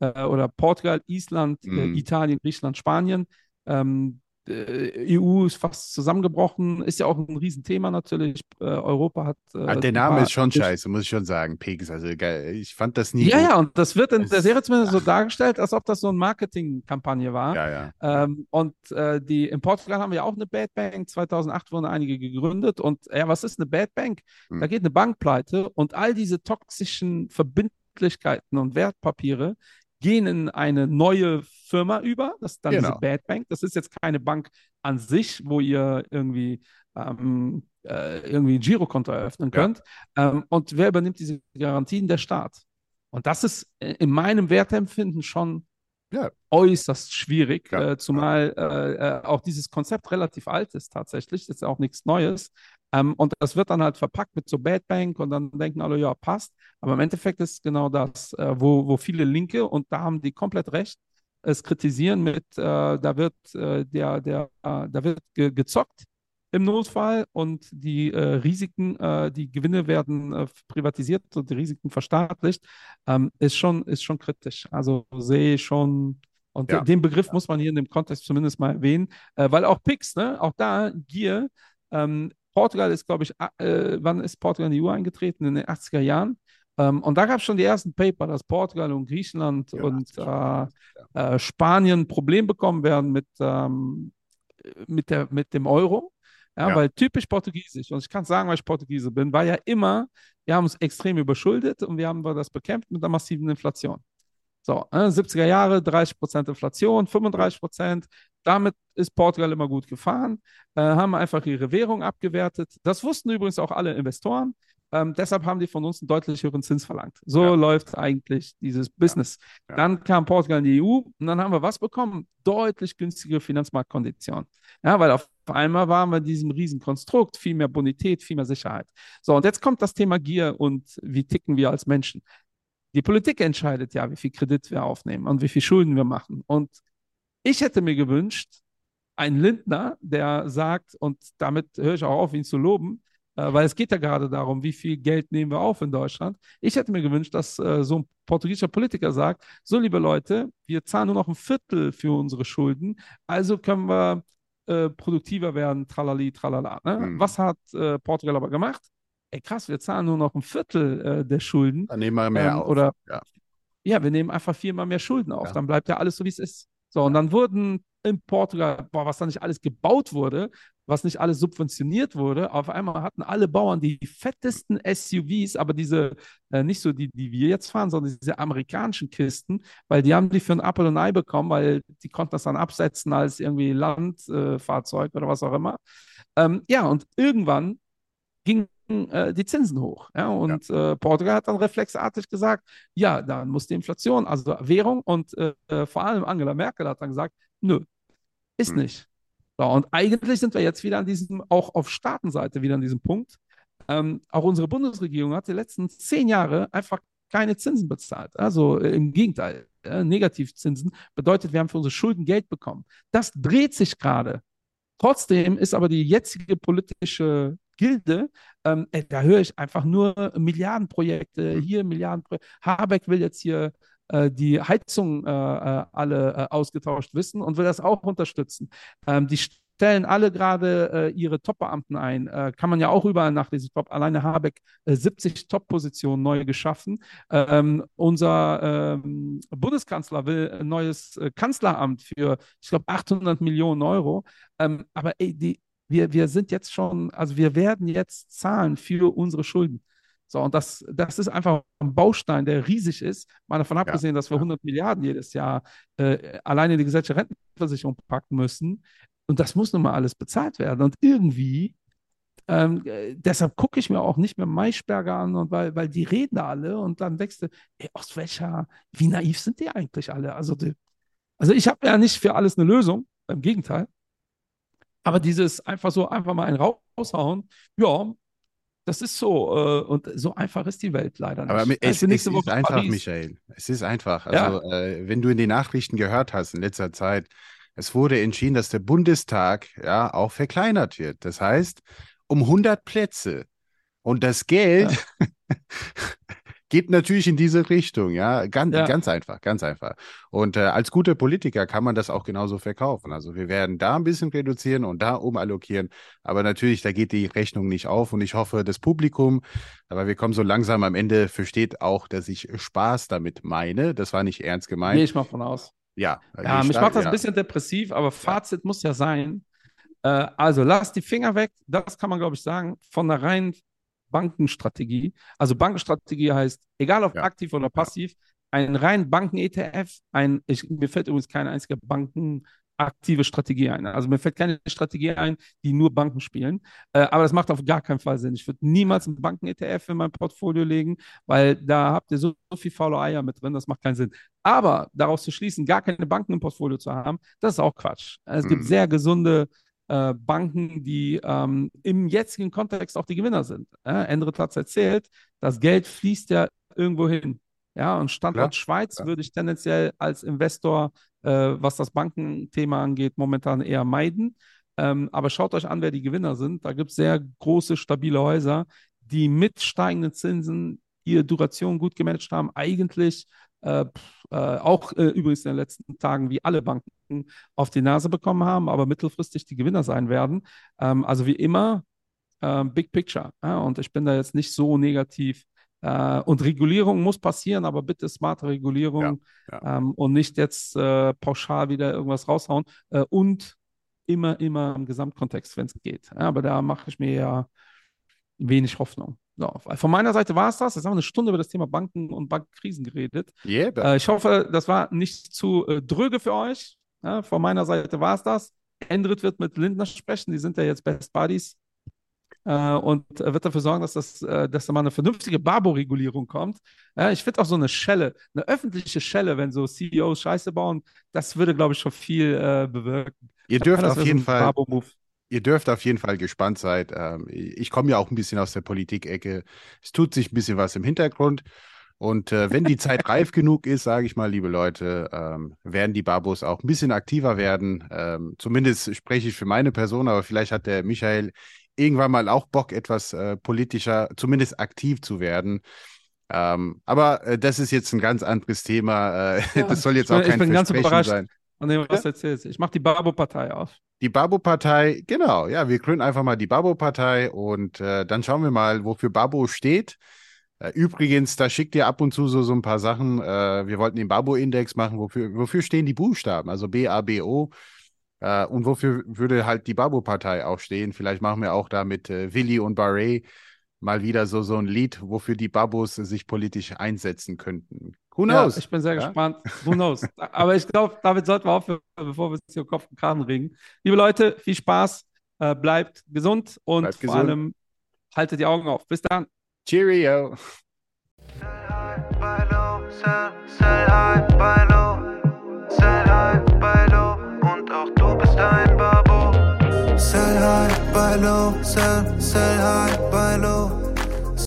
oder Portugal, Island, Mhm. Italien, Griechenland, Spanien, ähm, äh, EU ist fast zusammengebrochen, ist ja auch ein Riesenthema natürlich. Äh, Europa hat. Äh, der Name ist schon scheiße, muss ich schon sagen. Pigs. Also geil. Ich fand das nie Ja, gut. ja, und das wird in der Serie zumindest so dargestellt, als ob das so eine Marketingkampagne war. Ja, ja. Ähm, und äh, die, in Portugal haben wir auch eine Bad Bank. 2008 wurden einige gegründet. Und ja, was ist eine Bad Bank? Hm. Da geht eine Bank pleite und all diese toxischen Verbindlichkeiten und Wertpapiere gehen in eine neue Firma über. Das ist dann Genau. diese Bad Bank. Das ist jetzt keine Bank an sich, wo ihr irgendwie, ähm, äh, irgendwie ein Girokonto eröffnen Ja. könnt. Ähm, und wer übernimmt diese Garantien? Der Staat. Und das ist in meinem Wertempfinden schon Ja. äußerst schwierig, Ja. äh, zumal äh, äh, auch dieses Konzept relativ alt ist tatsächlich. Das ist ja auch nichts Neues. Ähm, und das wird dann halt verpackt mit so Bad Bank und dann denken alle, ja, passt. Aber im Endeffekt ist genau das, äh, wo, wo viele Linke, und da haben die komplett recht, es kritisieren mit, äh, da wird äh, der, der, äh, da wird ge gezockt im Notfall und die äh, Risiken, äh, die Gewinne werden äh, privatisiert und die Risiken verstaatlicht, ähm, ist schon, ist schon kritisch. Also sehe ich schon, und Ja. den Begriff muss man hier in dem Kontext zumindest mal erwähnen, äh, weil auch Pix, ne, auch da Gier, ähm, Portugal ist, glaube ich, äh, wann ist Portugal in die EU eingetreten? In den 80er Jahren. Ähm, und da gab es schon die ersten Paper, dass Portugal und Griechenland Ja, und äh, äh, Spanien ein Problem bekommen werden mit, ähm, mit, der, mit dem Euro. Ja, Ja. weil typisch portugiesisch, und ich kann sagen, weil ich Portugiese bin, war ja immer, wir haben uns extrem überschuldet und wir haben das bekämpft mit einer massiven Inflation. So, äh, 70er Jahre, 30% Inflation, 35%. Damit ist Portugal immer gut gefahren, äh, haben einfach ihre Währung abgewertet. Das wussten übrigens auch alle Investoren. Ähm, deshalb haben die von uns einen deutlich höheren Zins verlangt. So Ja. läuft eigentlich dieses Business. Ja. Dann kam Portugal in die EU und dann haben wir was bekommen? Deutlich günstigere Finanzmarktkonditionen. Ja, weil auf einmal waren wir in diesem Riesenkonstrukt, viel mehr Bonität, viel mehr Sicherheit. So, und jetzt kommt das Thema Gier und wie ticken wir als Menschen. Die Politik entscheidet ja, wie viel Kredit wir aufnehmen und wie viel Schulden wir machen. Und ich hätte mir gewünscht, einen Lindner, der sagt, und damit höre ich auch auf, ihn zu loben, weil es geht ja gerade darum, wie viel Geld nehmen wir auf in Deutschland. Ich hätte mir gewünscht, dass äh, so ein portugiesischer Politiker sagt, so liebe Leute, wir zahlen nur noch ein Viertel für unsere Schulden, also können wir äh, produktiver werden, tralali, tralala. Ne? Mhm. Was hat äh, Portugal aber gemacht? Ey krass, wir zahlen nur noch ein Viertel äh, der Schulden. Dann nehmen wir mehr Ähm, auf. Oder Ja. ja, wir nehmen einfach viermal mehr Schulden auf. Ja. Dann bleibt ja alles so, wie es ist. So, und dann wurden in Portugal, boah, was da nicht alles gebaut wurde, was nicht alles subventioniert wurde, auf einmal hatten alle Bauern die fettesten SUVs, aber diese, äh, nicht so die, die wir jetzt fahren, sondern diese amerikanischen Kisten, weil die haben die für ein Apple und Ei bekommen, weil die konnten das dann absetzen als irgendwie Landfahrzeug äh, oder was auch immer. Ähm, ja, und irgendwann gingen äh, die Zinsen hoch. Ja, und Äh, Portugal hat dann reflexartig gesagt, ja, dann muss die Inflation, also Währung und äh, äh, vor allem Angela Merkel hat dann gesagt, nö, ist Hm. nicht. So, und eigentlich sind wir jetzt wieder an diesem, auch auf Staatenseite wieder an diesem Punkt. Ähm, auch unsere Bundesregierung hat die letzten zehn Jahre einfach keine Zinsen bezahlt. Also äh, im Gegenteil, äh, Negativzinsen bedeutet, wir haben für unsere Schulden Geld bekommen. Das dreht sich gerade. Trotzdem ist aber die jetzige politische Gilde, ähm, ey, da höre ich einfach nur Milliardenprojekte, Mhm. hier Milliardenprojekte. Habeck will jetzt hier äh, die Heizung äh, äh, alle äh, ausgetauscht wissen und will das auch unterstützen. Ähm, die stellen alle gerade äh, ihre Top-Beamten ein. Äh, kann man ja auch überall nachlesen. Ich alleine Habeck äh, 70 Top-Positionen neu geschaffen. Ähm, unser ähm, Bundeskanzler will ein neues äh, Kanzleramt für, ich glaube, 800 Millionen Euro. Aber ey, die, wir, wir sind jetzt schon, also wir werden jetzt zahlen für unsere Schulden. So, und das, das ist einfach ein Baustein, der riesig ist. Mal davon abgesehen, dass wir ja. 100 Milliarden jedes Jahr äh, alleine in die gesetzliche Rentenversicherung packen müssen. Und das muss nun mal alles bezahlt werden. Und irgendwie, ähm, äh, deshalb gucke ich mir auch nicht mehr Maischberger an, und weil, weil die reden da alle und dann denkst du, ey, aus welcher, wie naiv sind die eigentlich alle? Also, die, also ich habe ja nicht für alles eine Lösung, im Gegenteil. Aber dieses einfach so, einfach mal einen raushauen, ja, das ist so. Äh, und so einfach ist die Welt leider nicht. Aber Ich es, es ist Woche einfach, Paris. Michael. Es ist einfach. Ja. Also, äh, wenn du in den Nachrichten gehört hast in letzter Zeit, Es wurde entschieden, dass der Bundestag ja auch verkleinert wird. Das heißt, um 100 Plätze. Und das Geld ja. geht natürlich in diese Richtung, ja. Ganz, ja. ganz einfach, ganz einfach. Und äh, als guter Politiker kann man das auch genauso verkaufen. Also wir werden da ein bisschen reduzieren und da umallokieren. Aber natürlich, da geht die Rechnung nicht auf. Und ich hoffe, das Publikum, aber wir kommen so langsam am Ende, versteht auch, dass ich Spaß damit meine. Das war nicht ernst gemeint. Gehe ich mal von aus. Ja. Ja, mich macht das ja. ein bisschen depressiv, aber Fazit muss ja sein. Äh, also lasst die Finger weg. Das kann man, glaube ich, sagen. Von der reinen Bankenstrategie. Also Bankenstrategie heißt, egal ob ja. aktiv oder passiv, ein rein Banken-ETF, ein, ich, mir fällt übrigens keine einzige Bankenaktive Strategie ein. Also mir fällt keine Strategie ein, die nur Banken spielen. Äh, aber das macht auf gar keinen Fall Sinn. Ich würde niemals einen Banken-ETF in mein Portfolio legen, weil da habt ihr so, so viel faule Eier mit drin, das macht keinen Sinn. Aber daraus zu schließen, gar keine Banken im Portfolio zu haben, das ist auch Quatsch. Es mhm. gibt sehr gesunde äh, Banken, die ähm, im jetzigen Kontext auch die Gewinner sind. Äh, Endrit hat es erzählt, das Geld fließt ja irgendwo hin. Ja, und Standort ja, Schweiz ja. würde ich tendenziell als Investor, äh, was das Bankenthema angeht, momentan eher meiden. Ähm, aber schaut euch an, wer die Gewinner sind. Da gibt es sehr große, stabile Häuser, die mit steigenden Zinsen ihre Duration gut gemanagt haben. Eigentlich äh, äh, auch äh, übrigens in den letzten Tagen wie alle Banken auf die Nase bekommen haben, aber mittelfristig die Gewinner sein werden. Ähm, also wie immer, äh, Big Picture. Ja? Und ich bin da jetzt nicht so negativ. Äh, und Regulierung muss passieren, aber bitte smarte Regulierung ja, ja. Ähm, und nicht jetzt äh, pauschal wieder irgendwas raushauen. und immer, immer im Gesamtkontext, wenn es geht. aber da mache ich mir ja wenig Hoffnung. So, von meiner Seite war es das. Jetzt haben wir eine Stunde über das Thema Banken und Bankkrisen geredet. Yeah, äh, ich hoffe, das war nicht zu äh, dröge für euch. Ja, von meiner Seite war es das. Endrit wird mit Lindner sprechen. Die sind ja jetzt Best Buddies. Äh, und wird dafür sorgen, dass, das, äh, dass da mal eine vernünftige Babo-Regulierung kommt. Ja, ich finde auch so eine Schelle, eine öffentliche Schelle, wenn so CEOs Scheiße bauen, das würde, glaube ich, schon viel äh, bewirken. Ihr dürft auf jeden so Fall ihr dürft auf jeden Fall gespannt sein. Ähm, ich komme ja auch ein bisschen aus der Politik-Ecke. Es tut sich ein bisschen was im Hintergrund. Und äh, wenn die Zeit reif genug ist, sage ich mal, liebe Leute, ähm, werden die Babos auch ein bisschen aktiver werden. Ähm, zumindest spreche ich für meine Person, aber vielleicht hat der Michael irgendwann mal auch Bock, etwas äh, politischer, zumindest aktiv zu werden. Ähm, aber äh, das ist jetzt ein ganz anderes Thema. Ja, das soll jetzt auch kein bin Versprechen sein. Und dem, was ja? erzählst. Ich mache die Babo-Partei auf. Die Babo-Partei, genau. Ja, wir gründen einfach mal die Babo-Partei und äh, dann schauen wir mal, wofür Babo steht. Äh, übrigens, da schickt ihr ab und zu so, so ein paar Sachen. Äh, wir wollten den Babo-Index machen. Wofür, wofür stehen die Buchstaben? Also B-A-B-O. Äh, und wofür würde halt die Babo-Partei auch stehen? Vielleicht machen wir auch da mit äh, Willi und Barret mal wieder so, so ein Lied, wofür die Babos sich politisch einsetzen könnten. Who knows? Ja, ich bin sehr ja? gespannt. Who knows? Aber ich glaube, damit sollten wir aufhören, bevor wir uns hier Kopf und Kragen regen. Liebe Leute, viel Spaß, äh, bleibt gesund und bleibt vor gesund. allem haltet die Augen auf. Bis dann. Cheerio. Und auch du bist ein Babo. Sell high, buy low, sell, sell high, buy low.